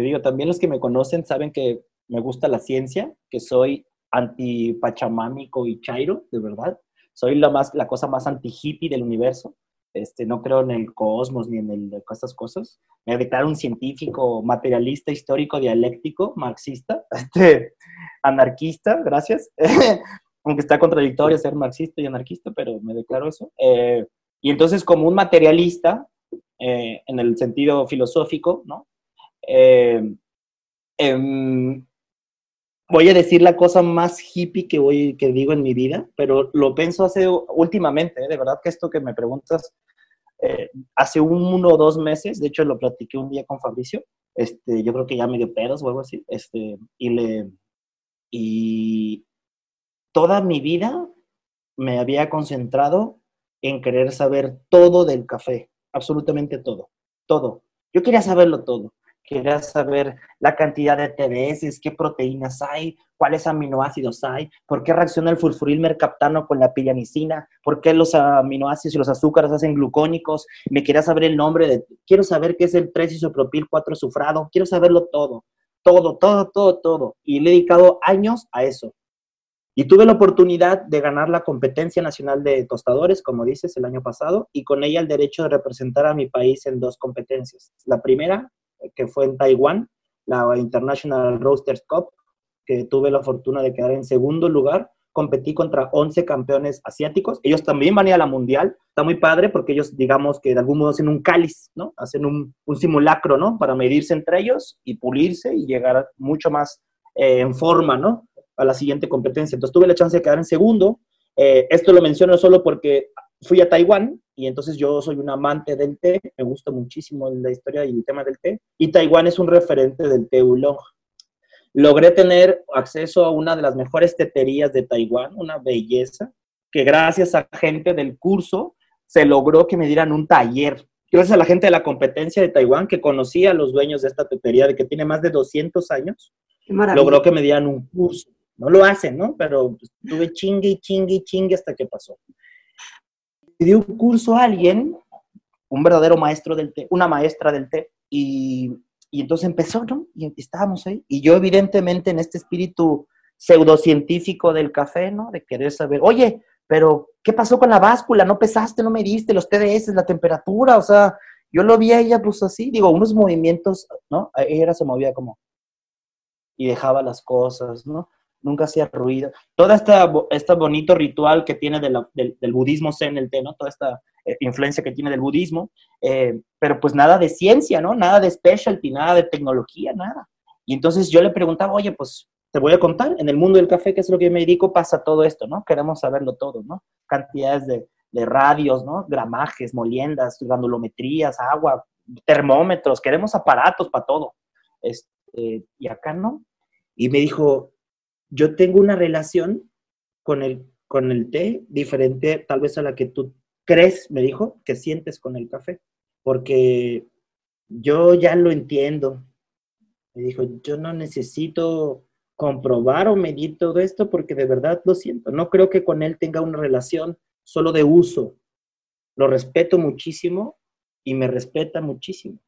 te digo, también los que me conocen saben que me gusta la ciencia, que soy anti-pachamámico y chairo, de verdad soy la, más, la cosa más anti-hippie del universo. Este, no creo en el cosmos ni en el, estas cosas. Me declaro un científico, materialista, histórico, dialéctico, marxista, este, anarquista, gracias. Aunque está contradictorio ser marxista y anarquista, pero me declaro eso. Eh, y entonces, como un materialista, eh, en el sentido filosófico, ¿no? Eh, em, voy a decir la cosa más hippie que, voy, que digo en mi vida, pero lo pienso hace últimamente, ¿eh? de verdad que esto que me preguntas, eh, hace uno o dos meses, de hecho lo platiqué un día con Fabricio, este, yo creo que ya me dio pedos o algo así, este, y, le, y toda mi vida me había concentrado en querer saber todo del café, absolutamente todo, todo. Yo quería saberlo todo. Quería saber la cantidad de TDS, qué proteínas hay, cuáles aminoácidos hay, por qué reacciona el furfuril mercaptano con la pilanicina, por qué los aminoácidos y los azúcares hacen glucónicos, me quería saber el nombre de, quiero saber qué es el 3-isopropil 4-sufrado, quiero saberlo todo, todo, todo, todo, todo. Y le he dedicado años a eso. Y tuve la oportunidad de ganar la competencia nacional de tostadores, como dices, el año pasado, y con ella el derecho de representar a mi país en dos competencias. La primera, que fue en Taiwán, la International Roasters Cup, que tuve la fortuna de quedar en segundo lugar. Competí contra 11 campeones asiáticos. Ellos también van a la mundial. Está muy padre porque ellos, digamos que de algún modo hacen un cáliz, ¿no? Hacen un, un simulacro, ¿no? Para medirse entre ellos y pulirse y llegar mucho más eh, en forma, ¿no? A la siguiente competencia. Entonces tuve la chance de quedar en segundo. Eh, esto lo menciono solo porque fui a Taiwán y entonces yo soy un amante del té, me gusta muchísimo la historia y el tema del té, y Taiwán es un referente del té oolong. Logré tener acceso a una de las mejores teterías de Taiwán, una belleza, que gracias a gente del curso se logró que me dieran un taller. Gracias a la gente de la competencia de Taiwán que conocía a los dueños de esta tetería, de que tiene más de 200 años, logró que me dieran un curso. No lo hacen, ¿no? Pero tuve chingue y chingue y chingue hasta que pasó dio un curso a alguien, un verdadero maestro del té, una maestra del té, y, y entonces empezó, ¿no? Y estábamos ahí. Y yo evidentemente en este espíritu pseudocientífico del café, ¿no? De querer saber, oye, pero ¿qué pasó con la báscula? ¿No pesaste, no me diste los TDS, la temperatura? O sea, yo lo vi a ella pues así, digo, unos movimientos, ¿no? Ella se movía como y dejaba las cosas, ¿no? Nunca hacía ruido. Todo este, bonito ritual que tiene del, del, budismo zen el té, ¿no? Toda esta eh, influencia que tiene del budismo, eh, pero pues nada de ciencia, ¿no? Nada de specialty, nada de tecnología, nada. Y entonces yo le preguntaba, oye, pues te voy a contar, en el mundo del café, que es lo que me dedico, pasa todo esto, ¿no? Queremos saberlo todo, ¿no? Cantidades de, de radios, ¿no? Gramajes, moliendas, granulometrías, agua, termómetros, queremos aparatos para todo. Este, y acá no. Y me dijo, yo tengo una relación con el con el té diferente tal vez a la que tú crees, me dijo, que sientes con el café, porque yo ya lo entiendo. Me dijo, yo no necesito comprobar o medir todo esto porque de verdad lo siento. No creo que con él tenga una relación solo de uso. Lo respeto muchísimo y me respeta muchísimo.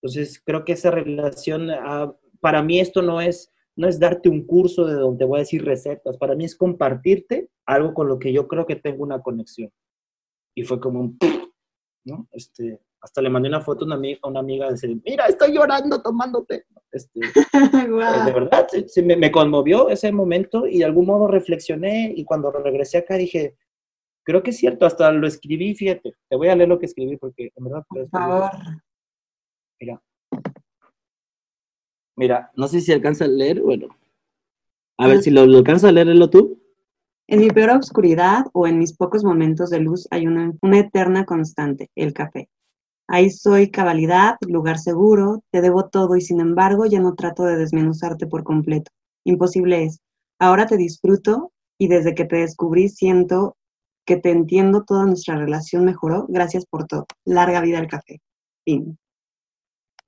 Entonces, creo que esa relación, ah, para mí esto no es, no es darte un curso de donde voy a decir recetas, para mí es compartirte algo con lo que yo creo que tengo una conexión. Y fue como un, ¿no? Este, hasta le mandé una foto a una amiga, a una amiga de mira, estoy llorando tomándote. Este, eh, De verdad, me, me, conmovió ese momento y de algún modo reflexioné y cuando regresé acá dije, creo que es cierto, hasta lo escribí, fíjate, te voy a leer lo que escribí porque en verdad... Por favor. Mira. Mira, no sé si alcanza a leer, bueno. A ver, si lo, alcanza a leerlo tú. En mi peor oscuridad o en mis pocos momentos de luz hay una, una eterna constante, el café. Ahí soy cabalidad, lugar seguro, te debo todo y sin embargo ya no trato de desmenuzarte por completo. Imposible es. Ahora te disfruto y desde que te descubrí siento que te entiendo, toda nuestra relación mejoró. Gracias por todo. Larga vida al café. Fin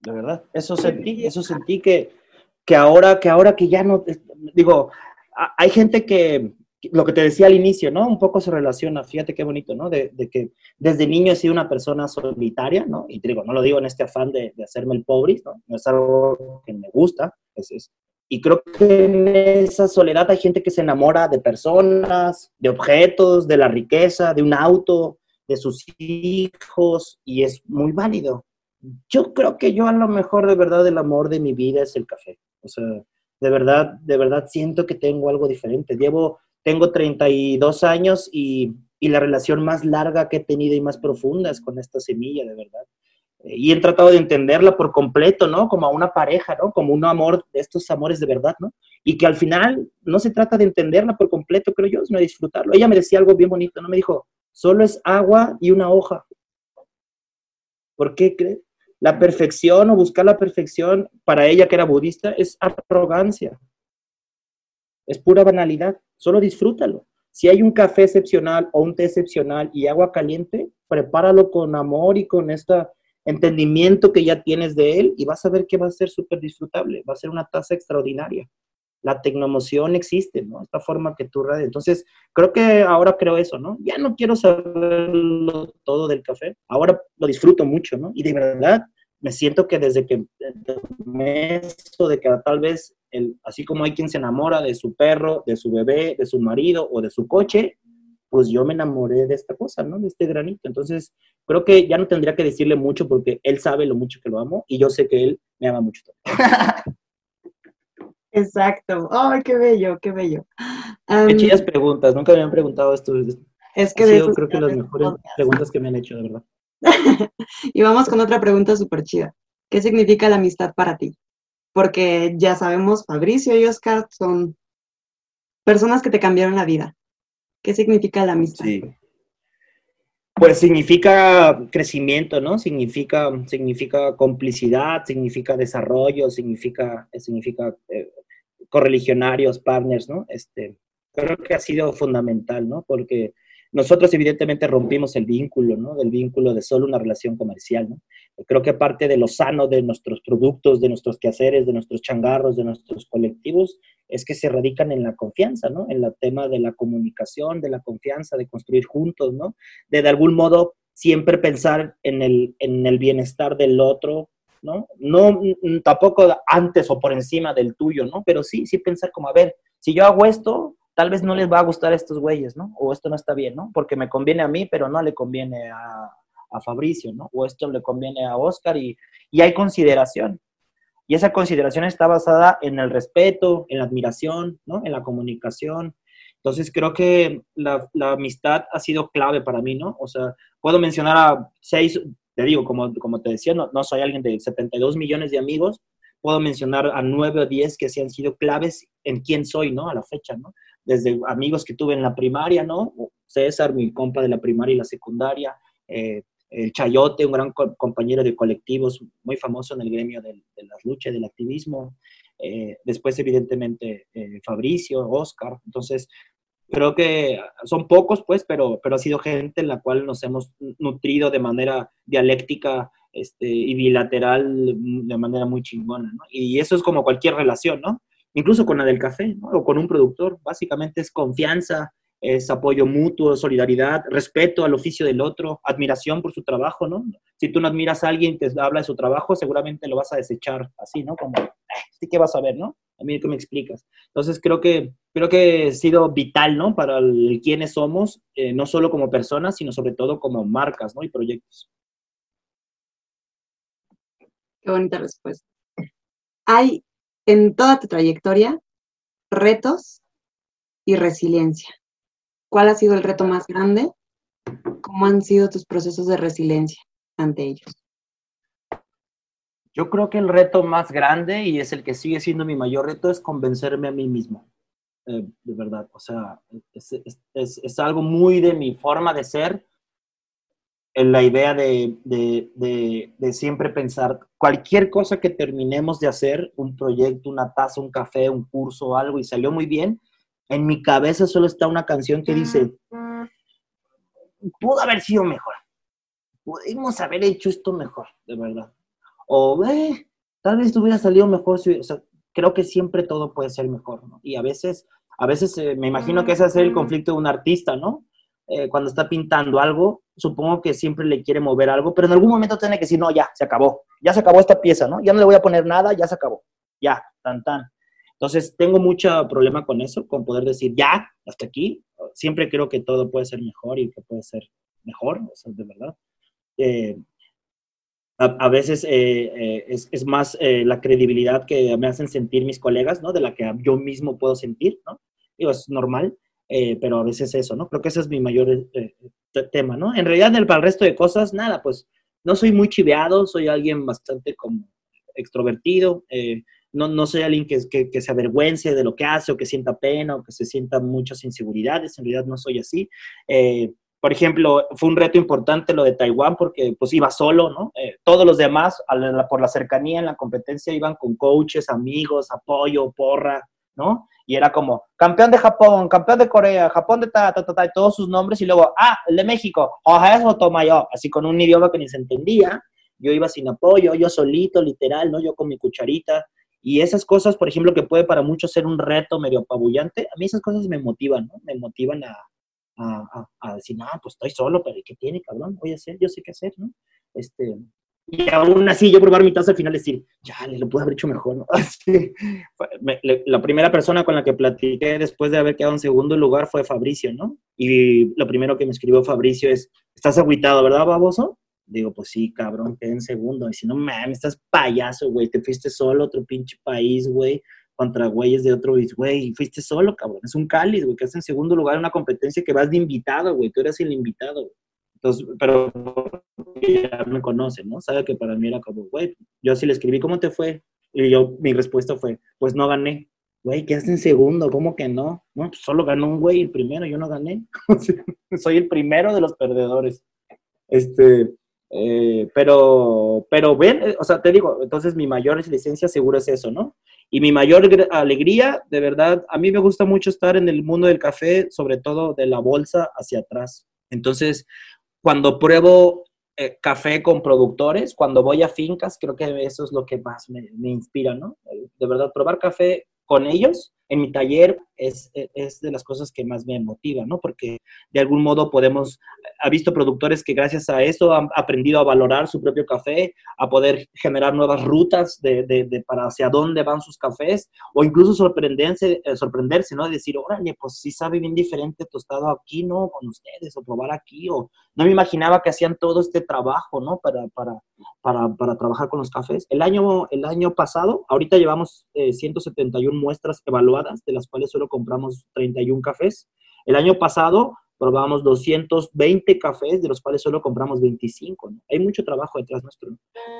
de verdad. Eso sentí, eso sentí que, que ahora, que ahora que ya no, digo, hay gente que, lo que te decía al inicio, ¿no? Un poco se relaciona, fíjate qué bonito, ¿no? De, que desde niño he sido una persona solitaria, ¿no? Y digo, no lo digo en este afán de, hacerme el pobre, ¿no? No es algo que me gusta, es, es, y creo que en esa soledad hay gente que se enamora de personas, de objetos, de la riqueza, de un auto, de sus hijos, y es muy válido yo creo que yo a lo mejor de verdad el amor de mi vida es el café. O sea, de verdad, de verdad siento que tengo algo diferente. Llevo, tengo 32 años y, y la relación más larga que he tenido y más profunda es con esta semilla, de verdad. Eh, y he tratado de entenderla por completo, ¿no? Como a una pareja, ¿no? Como un amor, de estos amores de verdad, ¿no? Y que al final no se trata de entenderla por completo, creo yo, sino de disfrutarlo. Ella me decía algo bien bonito, ¿no? Me dijo, solo es agua y una hoja. ¿Por qué crees? La perfección o buscar la perfección para ella que era budista es arrogancia. Es pura banalidad. Solo disfrútalo. Si hay un café excepcional o un té excepcional y agua caliente, prepáralo con amor y con este entendimiento que ya tienes de él y vas a ver que va a ser súper disfrutable. Va a ser una taza extraordinaria. La tecnomoción existe, ¿no? Esta forma que tú radias. Entonces, creo que ahora creo eso, ¿no? Ya no quiero saber todo del café. Ahora lo disfruto mucho, ¿no? Y de verdad, me siento que desde que eso de que tal vez, el, así como hay quien se enamora de su perro, de su bebé, de su marido o de su coche, pues yo me enamoré de esta cosa, ¿no? De este granito. Entonces, creo que ya no tendría que decirle mucho porque él sabe lo mucho que lo amo y yo sé que él me ama mucho. Exacto. ¡Ay, qué bello, qué bello! qué chidas preguntas. Nunca me habían preguntado esto. Es que de creo que las mejores preguntas que me han hecho, de verdad. y vamos con otra pregunta súper chida. ¿Qué significa la amistad para ti? Porque ya sabemos, Fabricio y Oscar son personas que te cambiaron la vida. ¿Qué significa la amistad? Sí. Pues significa crecimiento, ¿no? Significa, significa complicidad, significa desarrollo, significa, significa eh, correligionarios, partners, ¿no? Este, creo que ha sido fundamental, ¿no? Porque nosotros evidentemente rompimos el vínculo, ¿no? Del vínculo de solo una relación comercial, ¿no? Creo que parte de lo sano de nuestros productos, de nuestros quehaceres, de nuestros changarros, de nuestros colectivos, es que se radican en la confianza, ¿no? En el tema de la comunicación, de la confianza, de construir juntos, ¿no? De de algún modo siempre pensar en el, en el bienestar del otro, ¿no? No tampoco antes o por encima del tuyo, ¿no? Pero sí, sí pensar como, a ver, si yo hago esto, tal vez no les va a gustar a estos güeyes, ¿no? O esto no está bien, ¿no? Porque me conviene a mí, pero no le conviene a, Fabricio, ¿no? O esto le conviene a Oscar y, y, hay consideración. Y esa consideración está basada en el respeto, en la admiración, ¿no? En la comunicación. Entonces creo que la, la amistad ha sido clave para mí, ¿no? O sea, puedo mencionar a seis, te digo, como, como te decía, no, no soy alguien de 72 millones de amigos, puedo mencionar a nueve o diez que sí han sido claves en quién soy, ¿no? A la fecha, ¿no? desde amigos que tuve en la primaria, ¿no? César, mi compa de la primaria y la secundaria, eh, el Chayote, un gran compañero de colectivos, muy famoso en el gremio de, de la lucha, del activismo. Eh, después, evidentemente, eh, Fabricio, Oscar. Entonces, creo que son pocos, pues, pero, pero ha sido gente en la cual nos hemos nutrido de manera dialéctica este, y bilateral de manera muy chingona, ¿no? Y eso es como cualquier relación, ¿no? Incluso con la del café, ¿no? O con un productor, básicamente es confianza, es apoyo mutuo, solidaridad, respeto al oficio del otro, admiración por su trabajo, ¿no? Si tú no admiras a alguien que habla de su trabajo, seguramente lo vas a desechar así, ¿no? Como, ¿qué vas a ver, no? A mí que me explicas. Entonces creo que, creo que ha sido vital, ¿no? Para el, quiénes somos, eh, no solo como personas, sino sobre todo como marcas, ¿no? Y proyectos. Qué bonita respuesta. Hay en toda tu trayectoria retos y resiliencia. ¿Cuál ha sido el reto más grande? ¿Cómo han sido tus procesos de resiliencia ante ellos? Yo creo que el reto más grande y es el que sigue siendo mi mayor reto es convencerme a mí mismo, eh, de verdad. O sea, es, algo muy de mi forma de ser, en la idea de, de, de, de, siempre pensar cualquier cosa que terminemos de hacer, un proyecto, una taza, un café, un curso, algo, y salió muy bien, en mi cabeza solo está una canción que dice, pudo haber sido mejor, pudimos haber hecho esto mejor, de verdad. O, eh, tal vez hubiera salido mejor, si, o sea, creo que siempre todo puede ser mejor, ¿no? Y a veces, a veces eh, me imagino que ese es el conflicto de un artista, ¿no? Eh, cuando está pintando algo, supongo que siempre le quiere mover algo, pero en algún momento tiene que decir, no, ya, se acabó, ya se acabó esta pieza, ¿no? Ya no le voy a poner nada, ya se acabó, ya, tan, tan. Entonces, tengo mucho problema con eso, con poder decir, ya, hasta aquí. Siempre creo que todo puede ser mejor y que puede ser mejor, o sea, de verdad. Eh, a, veces eh, eh, es, es, más la credibilidad que me hacen sentir mis colegas, ¿no? De la que yo mismo puedo sentir, ¿no? Digo, es normal, pero a veces eso, ¿no? Creo que ese es mi mayor tema, ¿no? En realidad, para el resto de cosas, nada, pues no soy muy chiveado, soy alguien bastante como extrovertido, no, no soy alguien que, que, se avergüence de lo que hace o que sienta pena o que se sienta muchas inseguridades, en realidad no soy así. Por ejemplo, fue un reto importante lo de Taiwán porque pues iba solo, ¿no? Eh, todos los demás, por la cercanía en la competencia, iban con coaches, amigos, apoyo, porra, ¿no? Y era como, campeón de Japón, campeón de Corea, Japón de ta, ta, ta, ta, y todos sus nombres, y luego, ah, el de México, Jorge Sotomayor, así con un idioma que ni se entendía, yo iba sin apoyo, yo solito, literal, ¿no? Yo con mi cucharita, y esas cosas, por ejemplo, que puede para muchos ser un reto medio apabullante, a mí esas cosas me motivan, ¿no? Me motivan a, a, decir, no, pues estoy solo, pero ¿qué tiene, cabrón? Voy a hacer, yo sé qué hacer, ¿no? Este, y aún así yo probar mi taza al final decir, ya, le lo pude haber hecho mejor, ¿no? Así, la primera persona con la que platiqué después de haber quedado en segundo lugar fue Fabricio, ¿no? Y lo primero que me escribió Fabricio es, estás agüitado, ¿verdad, baboso? Digo, pues sí, cabrón, quedé en segundo. Y si no mames, estás payaso, güey. Te fuiste solo otro pinche país, güey, contra güeyes de otro país, güey. Fuiste solo, cabrón. Es un cáliz, güey, que en segundo lugar una competencia que vas de invitado, güey. Tú eres el invitado. Entonces, pero ya me conocen, ¿no? Sabe que para mí era como, güey, yo así le escribí, ¿cómo te fue? Y yo, mi respuesta fue, pues no gané. Güey, quedaste en segundo, ¿cómo que no? No, pues solo ganó un güey el primero, yo no gané. Soy el primero de los perdedores. Este, eh, pero, pero ven, eh, o sea, te digo, entonces mi mayor licencia seguro es eso, ¿no? Y mi mayor alegría, de verdad, a mí me gusta mucho estar en el mundo del café, sobre todo de la bolsa hacia atrás. Entonces, cuando pruebo eh, café con productores, cuando voy a fincas, creo que eso es lo que más me, me inspira, ¿no? De verdad, probar café con ellos en mi taller es, es, de las cosas que más me motivan, ¿no? Porque de algún modo podemos, ha visto productores que gracias a eso han aprendido a valorar su propio café, a poder generar nuevas rutas de, de, para hacia dónde van sus cafés, o incluso sorprenderse, eh, sorprenderse, ¿no? De decir, órale, pues sí sabe bien diferente tostado aquí, ¿no? Con ustedes, o probar aquí, o no me imaginaba que hacían todo este trabajo, ¿no? Para, para, para, para trabajar con los cafés. El año, el año pasado, ahorita llevamos 171 eh, muestras evaluadas, de las cuales solo compramos 31 cafés. El año pasado probamos 220 cafés, de los cuales solo compramos 25. Hay mucho trabajo detrás nuestro.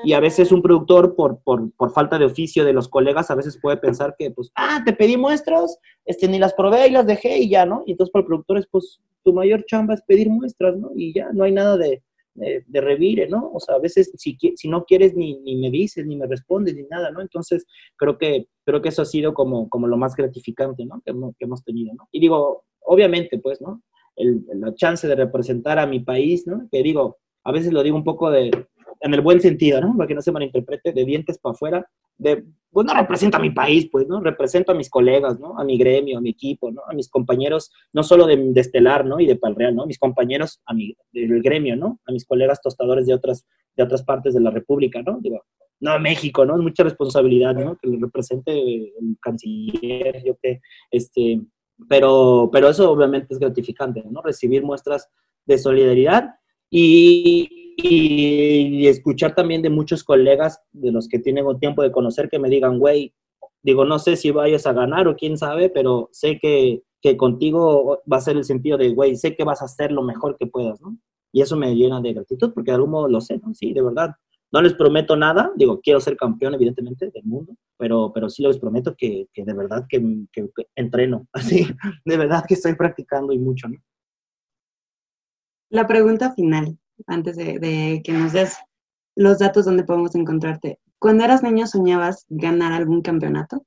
Y a veces un productor, por, por, por, falta de oficio de los colegas, a veces puede pensar que, pues, ah, te pedí muestras, este, ni las probé y las dejé y ya, ¿no? Y entonces para el productor es, pues, tu mayor chamba es pedir muestras, ¿no? Y ya, no hay nada de, de, de revire, ¿no? O sea, a veces si, si no quieres ni, ni, me dices, ni me respondes, ni nada, ¿no? Entonces, creo que, creo que eso ha sido como, como lo más gratificante, ¿no? Que hemos, que hemos tenido, ¿no? Y digo, obviamente, pues, ¿no? El, la chance de representar a mi país, ¿no? Que digo, a veces lo digo un poco de, en el buen sentido, ¿no? Para que no se malinterprete, de dientes para afuera, de, pues no represento a mi país, pues, ¿no? Represento a mis colegas, ¿no? A mi gremio, a mi equipo, ¿no? A mis compañeros, no solo de, Estelar, ¿no? Y de Palreal, ¿no? Mis compañeros a mi, del gremio, ¿no? A mis colegas tostadores de otras, de otras partes de la República, ¿no? Digo, no a México, ¿no? Es mucha responsabilidad, ¿no? Que lo represente el canciller, yo qué, este, pero, pero eso obviamente es gratificante, ¿no? Recibir muestras de solidaridad y, y, escuchar también de muchos colegas de los que tienen tiempo de conocer que me digan, güey, digo, no sé si vayas a ganar o quién sabe, pero sé que, que contigo va a ser el sentido de, güey, sé que vas a hacer lo mejor que puedas, ¿no? Y eso me llena de gratitud porque de algún modo lo sé, ¿no? Sí, de verdad. No les prometo nada, digo, quiero ser campeón, evidentemente, del mundo, pero, pero sí les prometo que, que de verdad que, que, que, entreno, así, de verdad que estoy practicando y mucho, ¿no? La pregunta final, antes de, de que nos des los datos donde podemos encontrarte. Cuando eras niño, ¿soñabas ganar algún campeonato?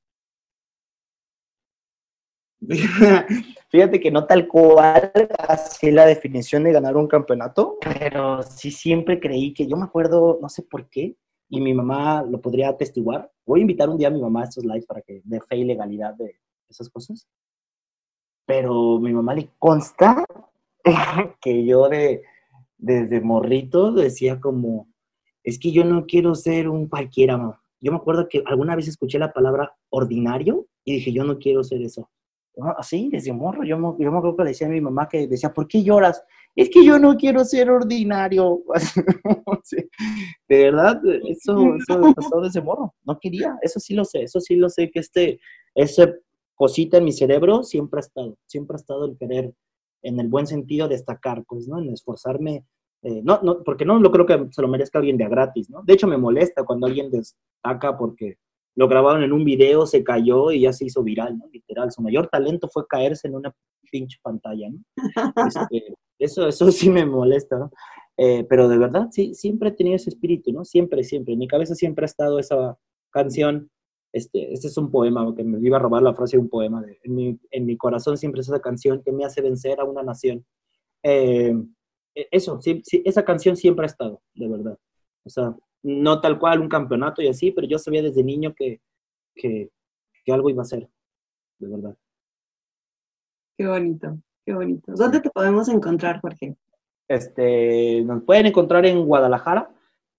Fíjate que no tal cual así la definición de ganar un campeonato, pero sí siempre creí que yo me acuerdo, no sé por qué, y mi mamá lo podría atestiguar. Voy a invitar un día a mi mamá a estos lives para que dé fe y legalidad de esas cosas. Pero mi mamá le consta que yo de desde morrito decía como, es que yo no quiero ser un cualquiera, mamá. Yo me acuerdo que alguna vez escuché la palabra ordinario y dije, yo no quiero ser eso así, desde morro, yo me, yo me acuerdo que le decía a mi mamá que decía, ¿por qué lloras? Es que yo no quiero ser ordinario. de verdad, eso, eso pasó desde morro, no quería, eso sí lo sé, eso sí lo sé, que este, esa cosita en mi cerebro siempre ha estado, siempre ha estado el querer, en el buen sentido, destacar, pues, ¿no? En esforzarme, eh, no, no, porque no lo creo que se lo merezca alguien de a gratis, ¿no? De hecho, me molesta cuando alguien destaca porque lo grabaron en un video, se cayó y ya se hizo viral, ¿no? Literal, su mayor talento fue caerse en una pinche pantalla, ¿no? Este, eso, eso sí me molesta, ¿no? Eh, pero de verdad, sí, siempre he tenido ese espíritu, ¿no? Siempre, siempre. En mi cabeza siempre ha estado esa canción. Este, este es un poema, que me iba a robar la frase de un poema. De, en, mi, en, mi, corazón siempre es esa canción que me hace vencer a una nación. Eh, eso, sí, sí, esa canción siempre ha estado, de verdad. O sea, no tal cual un campeonato y así, pero yo sabía desde niño que, que, que algo iba a ser, de verdad. Qué bonito, qué bonito. ¿Dónde te podemos encontrar, Jorge? Este, nos pueden encontrar en Guadalajara.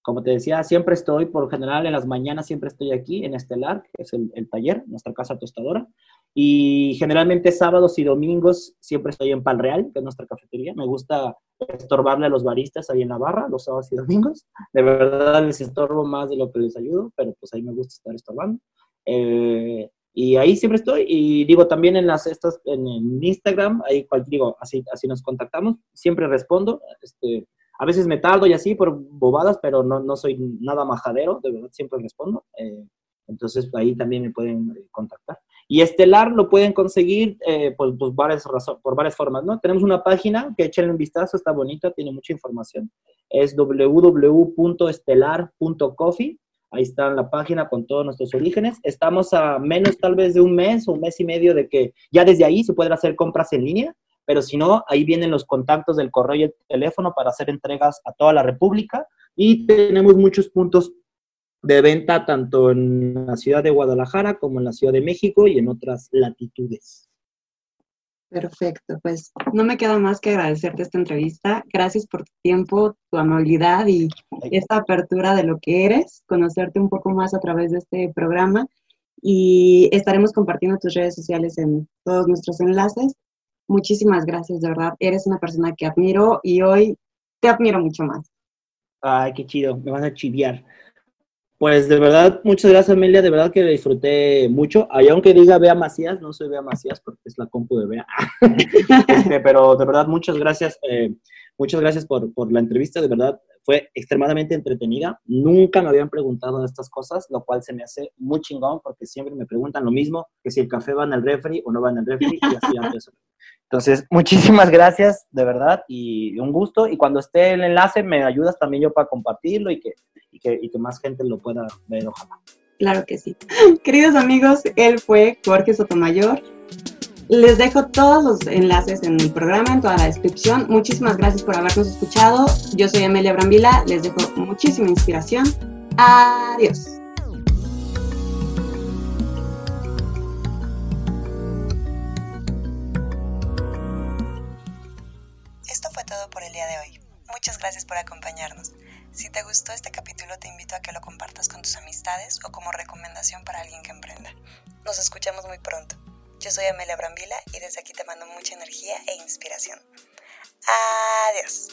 Como te decía, siempre estoy, por general, en las mañanas siempre estoy aquí en Estelar, que es el, el taller, nuestra casa tostadora. Y generalmente sábados y domingos siempre estoy en Pal Real, que es nuestra cafetería. Me gusta estorbarle a los baristas ahí en la barra los sábados y domingos. De verdad les estorbo más de lo que les ayudo, pero pues ahí me gusta estar estorbando. Eh, y ahí siempre estoy. Y digo, también en las estas, en, en Instagram, ahí digo, así, así nos contactamos. Siempre respondo. Este, a veces me tardo y así por bobadas, pero no, no soy nada majadero, de verdad siempre respondo. Eh, entonces ahí también me pueden eh, contactar. Y Estelar lo pueden conseguir eh, pues, pues varias por varias formas, ¿no? Tenemos una página que échenle un vistazo, está bonita, tiene mucha información. Es www.estelar.coffee. Ahí está la página con todos nuestros orígenes. Estamos a menos tal vez de un mes o un mes y medio de que ya desde ahí se pueden hacer compras en línea, pero si no, ahí vienen los contactos del correo y el teléfono para hacer entregas a toda la República. Y tenemos muchos puntos de venta tanto en la ciudad de Guadalajara como en la Ciudad de México y en otras latitudes. Perfecto, pues no me queda más que agradecerte esta entrevista. Gracias por tu tiempo, tu amabilidad y esta apertura de lo que eres, conocerte un poco más a través de este programa y estaremos compartiendo tus redes sociales en todos nuestros enlaces. Muchísimas gracias, de verdad. Eres una persona que admiro y hoy te admiro mucho más. Ay, qué chido, me vas a chiviar. Pues de verdad, muchas gracias Amelia, de verdad que disfruté mucho. Aunque diga Bea Macías, no soy Bea Macías porque es la compu de Bea. este, pero de verdad, muchas gracias, eh, muchas gracias por, por, la entrevista, de verdad fue extremadamente entretenida. Nunca me habían preguntado estas cosas, lo cual se me hace muy chingón porque siempre me preguntan lo mismo, que si el café va en el refri o no va en el refri y así antes. Entonces, muchísimas gracias, de verdad, y un gusto. Y cuando esté el enlace, me ayudas también yo para compartirlo y que, y que, y que más gente lo pueda ver, ojalá. Claro que sí. Queridos amigos, él fue Jorge Sotomayor. Les dejo todos los enlaces en el programa, en toda la descripción. Muchísimas gracias por habernos escuchado. Yo soy Amelia Brambila. Les dejo muchísima inspiración. Adiós. Todo por el día de hoy. Muchas gracias por acompañarnos. Si te gustó este capítulo, te invito a que lo compartas con tus amistades o como recomendación para alguien que emprenda. Nos escuchamos muy pronto. Yo soy Amelia Brambila y desde aquí te mando mucha energía e inspiración. Adiós.